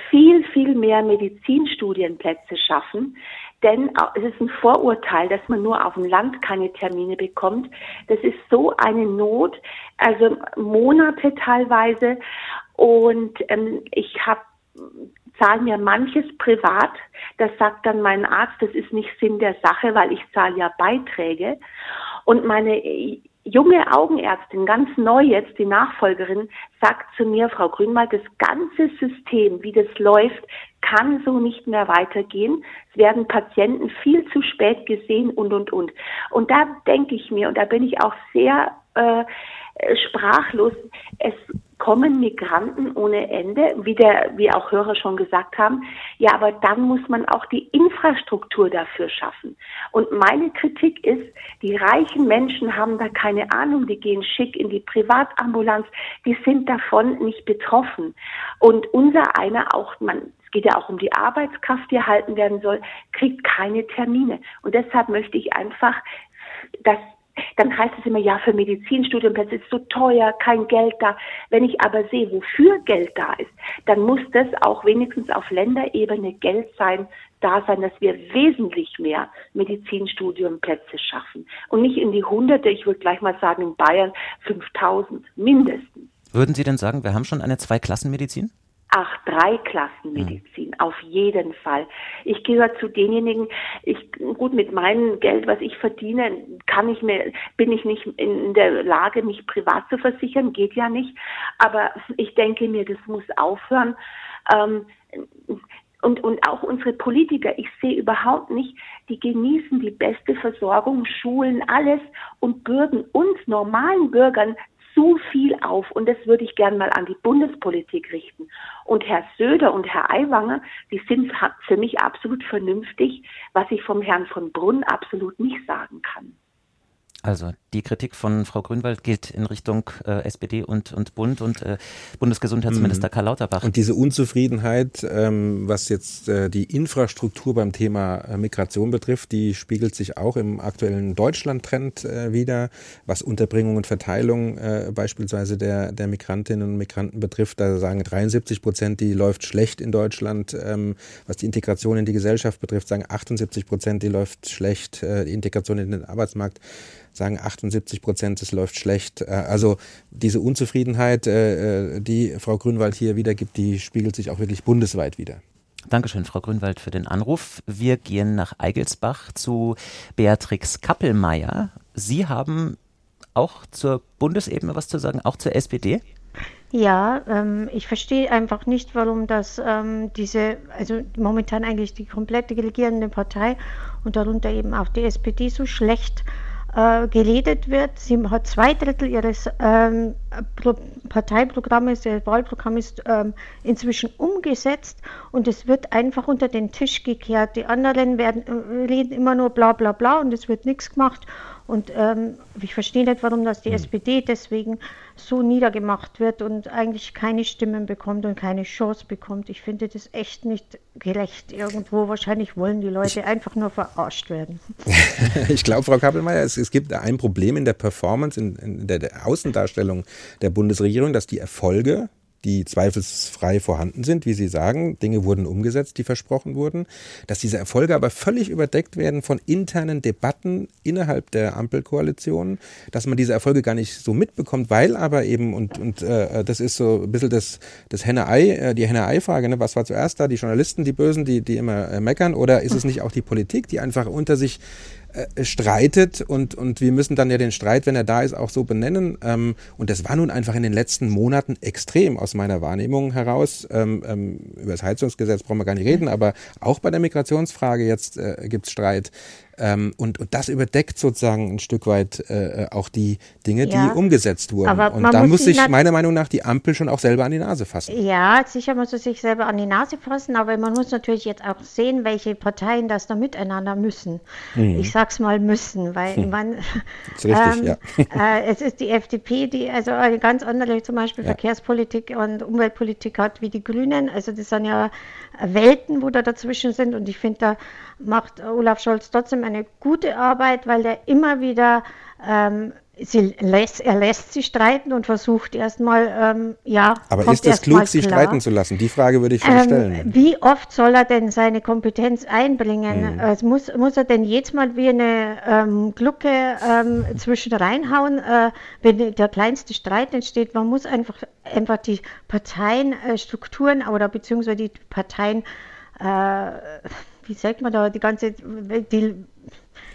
viel, viel mehr Medizinstudienplätze schaffen. Denn es ist ein Vorurteil, dass man nur auf dem Land keine Termine bekommt. Das ist so eine Not, also Monate teilweise. Und ähm, ich habe zahle mir manches privat. Das sagt dann mein Arzt, das ist nicht Sinn der Sache, weil ich zahle ja Beiträge. Und meine junge Augenärztin, ganz neu jetzt, die Nachfolgerin, sagt zu mir, Frau Grünwald, das ganze System, wie das läuft, kann so nicht mehr weitergehen. Es werden Patienten viel zu spät gesehen und, und, und. Und da denke ich mir, und da bin ich auch sehr äh, sprachlos, es kommen Migranten ohne Ende, wie, der, wie auch Hörer schon gesagt haben. Ja, aber dann muss man auch die Infrastruktur dafür schaffen. Und meine Kritik ist, die reichen Menschen haben da keine Ahnung, die gehen schick in die Privatambulanz, die sind davon nicht betroffen. Und unser einer auch, man, es geht ja auch um die Arbeitskraft, die erhalten werden soll, kriegt keine Termine. Und deshalb möchte ich einfach, dass dann heißt es immer, ja, für Medizinstudienplätze ist so teuer, kein Geld da. Wenn ich aber sehe, wofür Geld da ist, dann muss das auch wenigstens auf Länderebene Geld sein, da sein, dass wir wesentlich mehr Medizinstudienplätze schaffen. Und nicht in die Hunderte, ich würde gleich mal sagen, in Bayern 5000 mindestens. Würden Sie denn sagen, wir haben schon eine Zweiklassenmedizin? Ach, drei Klassen Medizin, mhm. auf jeden Fall. Ich gehöre zu denjenigen, ich, gut, mit meinem Geld, was ich verdiene, kann ich mir, bin ich nicht in der Lage, mich privat zu versichern, geht ja nicht. Aber ich denke mir, das muss aufhören. Ähm, und, und auch unsere Politiker, ich sehe überhaupt nicht, die genießen die beste Versorgung, Schulen, alles und bürden uns normalen Bürgern zu viel auf und das würde ich gern mal an die Bundespolitik richten. Und Herr Söder und Herr Aiwanger, die sind für mich absolut vernünftig, was ich vom Herrn von Brunn absolut nicht sagen kann. Also die Kritik von Frau Grünwald gilt in Richtung äh, SPD und, und Bund und äh, Bundesgesundheitsminister mhm. Karl Lauterbach. Und diese Unzufriedenheit, ähm, was jetzt äh, die Infrastruktur beim Thema äh, Migration betrifft, die spiegelt sich auch im aktuellen Deutschland-Trend äh, wieder, was Unterbringung und Verteilung äh, beispielsweise der, der Migrantinnen und Migranten betrifft. Da sagen 73 Prozent, die läuft schlecht in Deutschland. Ähm, was die Integration in die Gesellschaft betrifft, sagen 78 Prozent, die läuft schlecht. Die Integration in den Arbeitsmarkt sagen 78 Prozent, es läuft schlecht. Äh, also diese Unzufriedenheit, äh, äh, die Frau Grünwald hier wiedergibt, die spiegelt sich auch wirklich bundesweit wieder. Dankeschön, Frau Grünwald, für den Anruf. Wir gehen nach Eigelsbach zu Beatrix Kappelmeier. Sie haben auch zur Bundesebene was zu sagen, auch zur SPD? Ja, ähm, ich verstehe einfach nicht, warum das ähm, diese, also momentan eigentlich die komplette regierende Partei und darunter eben auch die SPD so schlecht äh, geredet wird. Sie hat zwei Drittel ihres ähm, Parteiprogrammes, ihr Wahlprogramm ist ähm, inzwischen umgesetzt und es wird einfach unter den Tisch gekehrt. Die anderen werden, äh, reden immer nur bla bla bla und es wird nichts gemacht. Und ähm, ich verstehe nicht, warum das die mhm. SPD deswegen so niedergemacht wird und eigentlich keine Stimmen bekommt und keine Chance bekommt. Ich finde das echt nicht gerecht irgendwo. Wahrscheinlich wollen die Leute einfach nur verarscht werden. ich glaube, Frau Kappelmeier, es, es, gibt ein Problem in der Performance, in, in der, der Außendarstellung der Bundesregierung, dass die Erfolge die zweifelsfrei vorhanden sind, wie Sie sagen. Dinge wurden umgesetzt, die versprochen wurden. Dass diese Erfolge aber völlig überdeckt werden von internen Debatten innerhalb der Ampelkoalition, dass man diese Erfolge gar nicht so mitbekommt, weil aber eben, und, und äh, das ist so ein bisschen das, das Henne-Ei, äh, die Henne-Ei-Frage, ne? was war zuerst da? Die Journalisten, die Bösen, die, die immer äh, meckern, oder ist es nicht auch die Politik, die einfach unter sich äh, streitet und, und wir müssen dann ja den Streit, wenn er da ist, auch so benennen. Ähm, und das war nun einfach in den letzten Monaten extrem aus meiner Wahrnehmung heraus. Ähm, ähm, über das Heizungsgesetz brauchen wir gar nicht reden, aber auch bei der Migrationsfrage jetzt äh, gibt es Streit. Ähm, und, und das überdeckt sozusagen ein Stück weit äh, auch die Dinge, ja, die umgesetzt wurden. Aber und da muss sich meiner Meinung nach die Ampel schon auch selber an die Nase fassen. Ja, sicher muss sie sich selber an die Nase fassen, aber man muss natürlich jetzt auch sehen, welche Parteien das da miteinander müssen. Mhm. Ich sag's mal müssen, weil hm. man ist richtig, ähm, ja. äh, es ist die FDP, die also eine ganz andere zum Beispiel ja. Verkehrspolitik und Umweltpolitik hat wie die Grünen. Also das sind ja Welten, wo da dazwischen sind und ich finde, da macht Olaf Scholz trotzdem eine gute Arbeit, weil der immer wieder ähm, lässt, er lässt sie streiten und versucht erstmal, ähm, ja. Aber ist es klug, sie streiten zu lassen? Die Frage würde ich schon ähm, stellen. Wie oft soll er denn seine Kompetenz einbringen? Mhm. Also muss, muss er denn jetzt mal wie eine ähm, Glucke ähm, zwischen reinhauen, äh, wenn der kleinste Streit entsteht? Man muss einfach, einfach die Parteienstrukturen äh, oder beziehungsweise die Parteien, äh, wie sagt man da, die ganze, die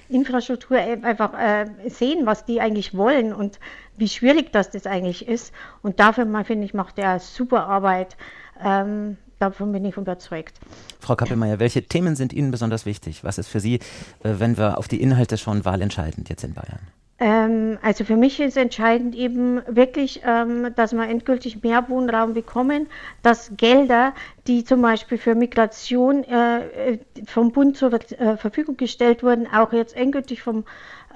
Infrastruktur einfach äh, sehen, was die eigentlich wollen und wie schwierig das, das eigentlich ist. Und dafür, finde ich, macht er super Arbeit. Ähm, davon bin ich überzeugt. Frau Kappelmeier, welche Themen sind Ihnen besonders wichtig? Was ist für Sie, äh, wenn wir auf die Inhalte schauen, wahlentscheidend jetzt in Bayern? Ähm, also für mich ist entscheidend eben wirklich, ähm, dass wir endgültig mehr Wohnraum bekommen, dass Gelder, die zum Beispiel für Migration äh, äh vom Bund zur äh, Verfügung gestellt wurden, auch jetzt endgültig vom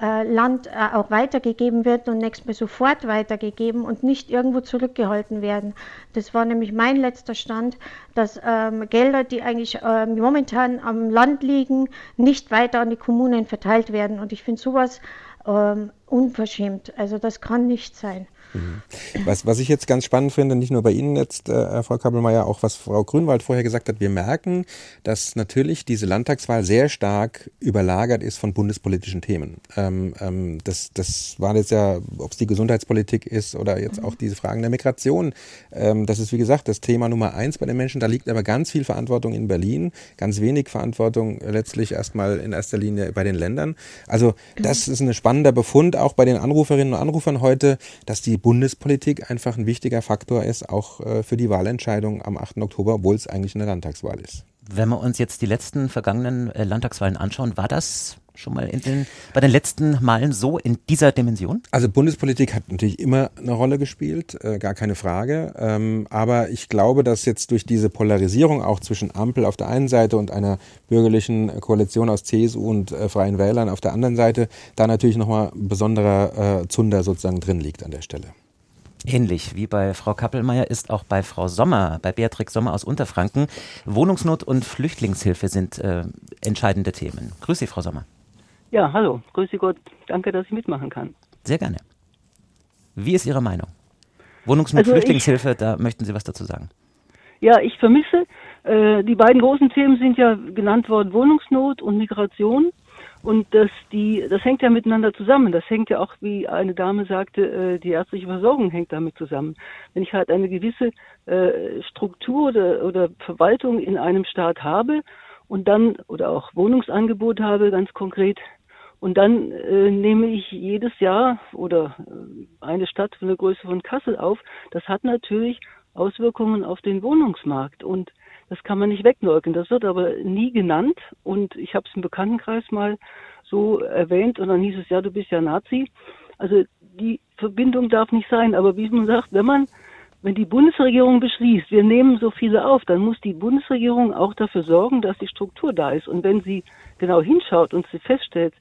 äh, Land äh, auch weitergegeben werden und nächstes Mal sofort weitergegeben und nicht irgendwo zurückgehalten werden. Das war nämlich mein letzter Stand, dass ähm, Gelder, die eigentlich ähm, momentan am Land liegen, nicht weiter an die Kommunen verteilt werden. Und ich finde sowas ähm, unverschämt. Also das kann nicht sein. Mhm. Was, was ich jetzt ganz spannend finde, nicht nur bei Ihnen jetzt, äh, Frau Kappelmeier, auch was Frau Grünwald vorher gesagt hat, wir merken, dass natürlich diese Landtagswahl sehr stark überlagert ist von bundespolitischen Themen. Ähm, ähm, das, das war jetzt ja, ob es die Gesundheitspolitik ist oder jetzt auch diese Fragen der Migration. Ähm, das ist, wie gesagt, das Thema Nummer eins bei den Menschen. Da liegt aber ganz viel Verantwortung in Berlin, ganz wenig Verantwortung letztlich erstmal in erster Linie bei den Ländern. Also das ist ein spannender Befund auch bei den Anruferinnen und Anrufern heute, dass die Bundespolitik einfach ein wichtiger Faktor ist, auch äh, für die Wahlentscheidung am 8. Oktober, obwohl es eigentlich eine Landtagswahl ist. Wenn wir uns jetzt die letzten vergangenen äh, Landtagswahlen anschauen, war das schon mal den, bei den letzten Malen so in dieser Dimension? Also Bundespolitik hat natürlich immer eine Rolle gespielt, äh, gar keine Frage. Ähm, aber ich glaube, dass jetzt durch diese Polarisierung auch zwischen Ampel auf der einen Seite und einer bürgerlichen Koalition aus CSU und äh, Freien Wählern auf der anderen Seite, da natürlich nochmal besonderer äh, Zunder sozusagen drin liegt an der Stelle. Ähnlich wie bei Frau Kappelmeier ist auch bei Frau Sommer, bei Beatrix Sommer aus Unterfranken, Wohnungsnot und Flüchtlingshilfe sind äh, entscheidende Themen. Grüße Sie, Frau Sommer. Ja, hallo, grüße Gott. Danke, dass ich mitmachen kann. Sehr gerne. Wie ist Ihre Meinung? Wohnungsnot, also Flüchtlingshilfe, ich, da möchten Sie was dazu sagen. Ja, ich vermisse, äh, die beiden großen Themen sind ja genannt worden, Wohnungsnot und Migration. Und das, die, das hängt ja miteinander zusammen. Das hängt ja auch, wie eine Dame sagte, äh, die ärztliche Versorgung hängt damit zusammen. Wenn ich halt eine gewisse äh, Struktur oder, oder Verwaltung in einem Staat habe und dann, oder auch Wohnungsangebot habe, ganz konkret, und dann äh, nehme ich jedes Jahr oder äh, eine Stadt von der Größe von Kassel auf. Das hat natürlich Auswirkungen auf den Wohnungsmarkt. Und das kann man nicht wegleugnen. Das wird aber nie genannt. Und ich habe es im Bekanntenkreis mal so erwähnt und dann hieß es, ja, du bist ja Nazi. Also die Verbindung darf nicht sein. Aber wie man sagt, wenn man, wenn die Bundesregierung beschließt, wir nehmen so viele auf, dann muss die Bundesregierung auch dafür sorgen, dass die Struktur da ist. Und wenn sie genau hinschaut und sie feststellt,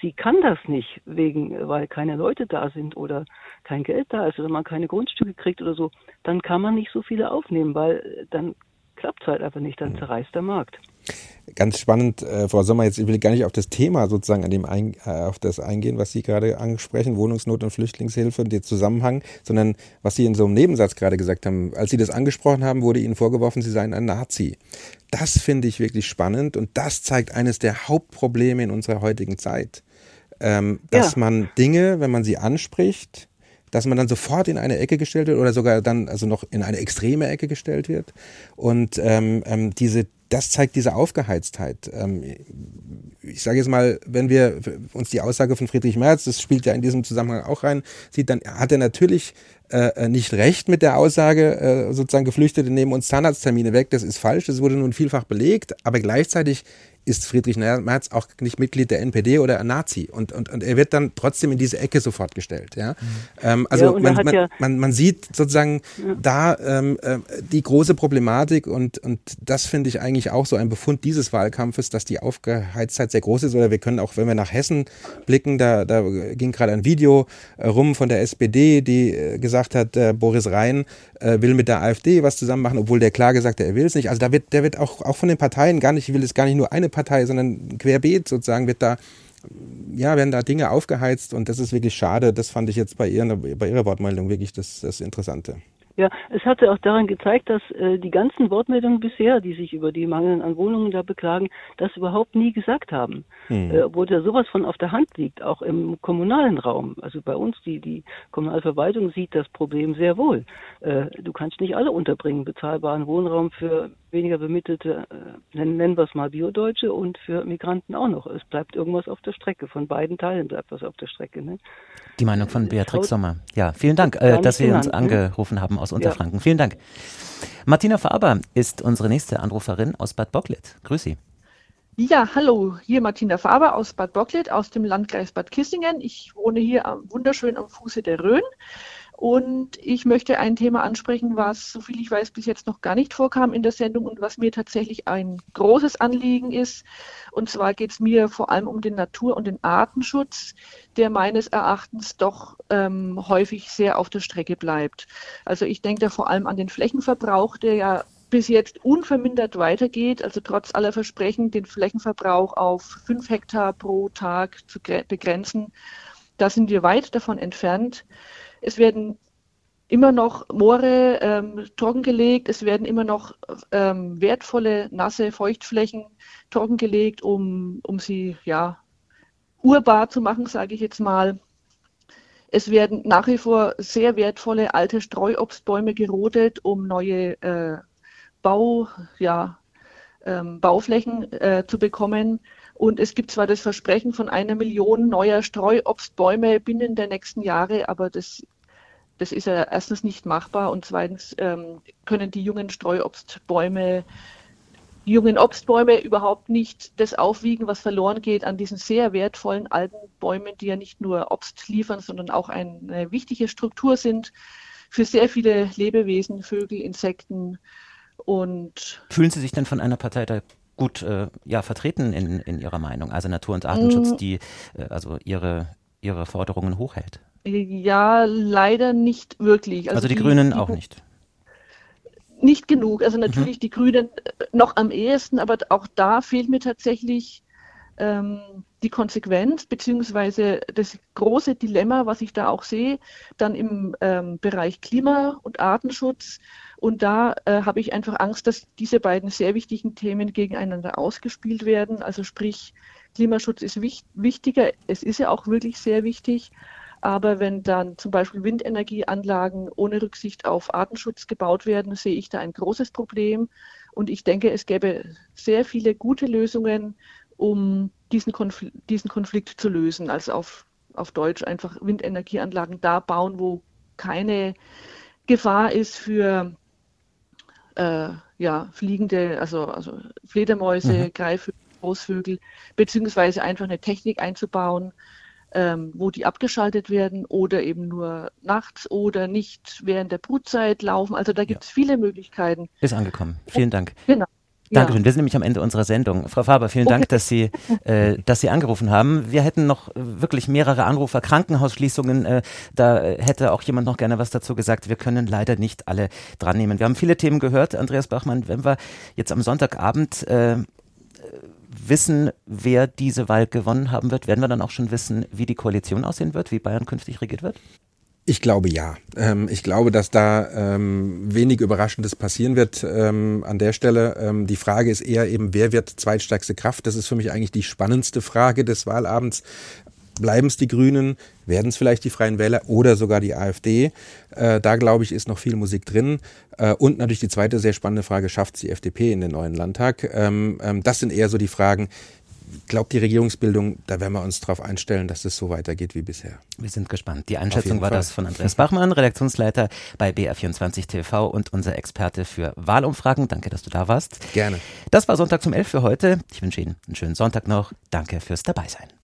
sie kann das nicht wegen, weil keine Leute da sind oder kein Geld da ist oder man keine Grundstücke kriegt oder so, dann kann man nicht so viele aufnehmen, weil dann klappt es halt einfach nicht, dann zerreißt der Markt. Ganz spannend, äh, Frau Sommer, jetzt ich will gar nicht auf das Thema sozusagen an dem ein, äh, auf das eingehen, was Sie gerade ansprechen, Wohnungsnot und Flüchtlingshilfe, den Zusammenhang, sondern was Sie in so einem Nebensatz gerade gesagt haben. Als Sie das angesprochen haben, wurde Ihnen vorgeworfen, Sie seien ein Nazi. Das finde ich wirklich spannend und das zeigt eines der Hauptprobleme in unserer heutigen Zeit. Ähm, dass ja. man Dinge, wenn man sie anspricht, dass man dann sofort in eine Ecke gestellt wird oder sogar dann also noch in eine extreme Ecke gestellt wird. Und ähm, ähm, diese, das zeigt diese Aufgeheiztheit. Ähm, ich sage jetzt mal, wenn wir uns die Aussage von Friedrich Merz, das spielt ja in diesem Zusammenhang auch rein, sieht, dann hat er natürlich äh, nicht recht mit der Aussage, äh, sozusagen Geflüchtete nehmen uns Zahnarzttermine weg. Das ist falsch, das wurde nun vielfach belegt, aber gleichzeitig ist Friedrich Merz auch nicht Mitglied der NPD oder ein Nazi. Und, und, und er wird dann trotzdem in diese Ecke sofort gestellt. Ja? Mhm. Ähm, also ja, man, man, ja man, man, sieht sozusagen ja. da ähm, äh, die große Problematik und, und das finde ich eigentlich auch so ein Befund dieses Wahlkampfes, dass die Aufgeheiztheit sehr groß ist. Oder wir können auch, wenn wir nach Hessen blicken, da, da ging gerade ein Video äh, rum von der SPD, die äh, gesagt hat, äh, Boris Rhein will mit der AfD was zusammen machen, obwohl der klar gesagt hat, er will es nicht. Also da wird, der wird auch, auch von den Parteien gar nicht, ich will es gar nicht nur eine Partei, sondern querbeet sozusagen wird da ja, werden da Dinge aufgeheizt und das ist wirklich schade. Das fand ich jetzt bei, ihr, bei Ihrer Wortmeldung wirklich das, das Interessante. Ja, es hatte auch daran gezeigt, dass äh, die ganzen Wortmeldungen bisher, die sich über die Mangel an Wohnungen da beklagen, das überhaupt nie gesagt haben. Hm. Äh, obwohl da sowas von auf der Hand liegt, auch im kommunalen Raum. Also bei uns, die, die Kommunalverwaltung sieht das Problem sehr wohl. Äh, du kannst nicht alle unterbringen, bezahlbaren Wohnraum für weniger bemittelte, äh, nennen, wir es mal Biodeutsche und für Migranten auch noch. Es bleibt irgendwas auf der Strecke. Von beiden Teilen bleibt was auf der Strecke. Ne? Die Meinung von Beatrix Sommer. Ja, vielen Dank, äh, dass Sie uns ne? angerufen haben aus Unterfranken. Ja. Vielen Dank. Martina Faber ist unsere nächste Anruferin aus Bad Bocklet. Grüß Sie. Ja, hallo, hier Martina Faber aus Bad Bocklet, aus dem Landkreis Bad Kissingen. Ich wohne hier am, wunderschön am Fuße der Rhön und ich möchte ein Thema ansprechen, was, soviel ich weiß, bis jetzt noch gar nicht vorkam in der Sendung und was mir tatsächlich ein großes Anliegen ist. Und zwar geht es mir vor allem um den Natur- und den Artenschutz, der meines Erachtens doch ähm, häufig sehr auf der Strecke bleibt. Also ich denke da vor allem an den Flächenverbrauch, der ja bis jetzt unvermindert weitergeht, also trotz aller Versprechen, den Flächenverbrauch auf fünf Hektar pro Tag zu begrenzen. Da sind wir weit davon entfernt. Es werden immer noch Moore ähm, trockengelegt, es werden immer noch ähm, wertvolle, nasse Feuchtflächen trockengelegt, um, um sie ja, urbar zu machen, sage ich jetzt mal. Es werden nach wie vor sehr wertvolle alte Streuobstbäume gerodet, um neue äh, Bau, ja, ähm, Bauflächen äh, zu bekommen. Und es gibt zwar das Versprechen von einer Million neuer Streuobstbäume binnen der nächsten Jahre, aber das, das ist ja erstens nicht machbar und zweitens ähm, können die jungen Streuobstbäume, die jungen Obstbäume überhaupt nicht das aufwiegen, was verloren geht an diesen sehr wertvollen alten Bäumen, die ja nicht nur Obst liefern, sondern auch eine wichtige Struktur sind für sehr viele Lebewesen, Vögel, Insekten und. Fühlen Sie sich denn von einer Partei da gut äh, ja, vertreten in, in Ihrer Meinung, also Natur- und Artenschutz, mm. die äh, also ihre, ihre Forderungen hochhält? Ja, leider nicht wirklich. Also, also die, die, Grünen die, auch nicht. Nicht genug. Also natürlich mhm. die Grünen äh, noch am ehesten, aber auch da fehlt mir tatsächlich ähm, die Konsequenz beziehungsweise das große Dilemma, was ich da auch sehe, dann im ähm, Bereich Klima- und Artenschutz und da äh, habe ich einfach Angst, dass diese beiden sehr wichtigen Themen gegeneinander ausgespielt werden. Also sprich, Klimaschutz ist wich wichtiger. Es ist ja auch wirklich sehr wichtig. Aber wenn dann zum Beispiel Windenergieanlagen ohne Rücksicht auf Artenschutz gebaut werden, sehe ich da ein großes Problem. Und ich denke, es gäbe sehr viele gute Lösungen, um diesen, Konfl diesen Konflikt zu lösen. Also auf, auf Deutsch einfach Windenergieanlagen da bauen, wo keine Gefahr ist für äh, ja, fliegende, also, also Fledermäuse, mhm. Greifvögel, Großvögel, beziehungsweise einfach eine Technik einzubauen, ähm, wo die abgeschaltet werden oder eben nur nachts oder nicht während der Brutzeit laufen. Also da gibt es ja. viele Möglichkeiten. Ist angekommen. Vielen Dank. Genau. Dankeschön. Wir sind nämlich am Ende unserer Sendung. Frau Faber, vielen okay. Dank, dass Sie, äh, dass Sie angerufen haben. Wir hätten noch wirklich mehrere Anrufer, Krankenhausschließungen. Äh, da hätte auch jemand noch gerne was dazu gesagt. Wir können leider nicht alle dran nehmen. Wir haben viele Themen gehört, Andreas Bachmann. Wenn wir jetzt am Sonntagabend äh, wissen, wer diese Wahl gewonnen haben wird, werden wir dann auch schon wissen, wie die Koalition aussehen wird, wie Bayern künftig regiert wird? Ich glaube ja. Ähm, ich glaube, dass da ähm, wenig Überraschendes passieren wird ähm, an der Stelle. Die Frage ist eher eben, wer wird zweitstärkste Kraft? Das ist für mich eigentlich die spannendste Frage des Wahlabends. Bleiben es die Grünen? Werden es vielleicht die Freien Wähler oder sogar die AfD? Äh, da glaube ich, ist noch viel Musik drin. Äh, und natürlich die zweite sehr spannende Frage, schafft es die FDP in den neuen Landtag? Das sind eher so die Fragen, glaube, die Regierungsbildung, da werden wir uns darauf einstellen, dass es so weitergeht wie bisher. Wir sind gespannt. Die Einschätzung war Fall. das von Andreas Bachmann, Redaktionsleiter bei BR24 TV und unser Experte für Wahlumfragen. Danke, dass du da warst. Gerne. Das war Sonntag zum 11 für heute. Ich wünsche Ihnen einen schönen Sonntag noch. Danke fürs Dabeisein.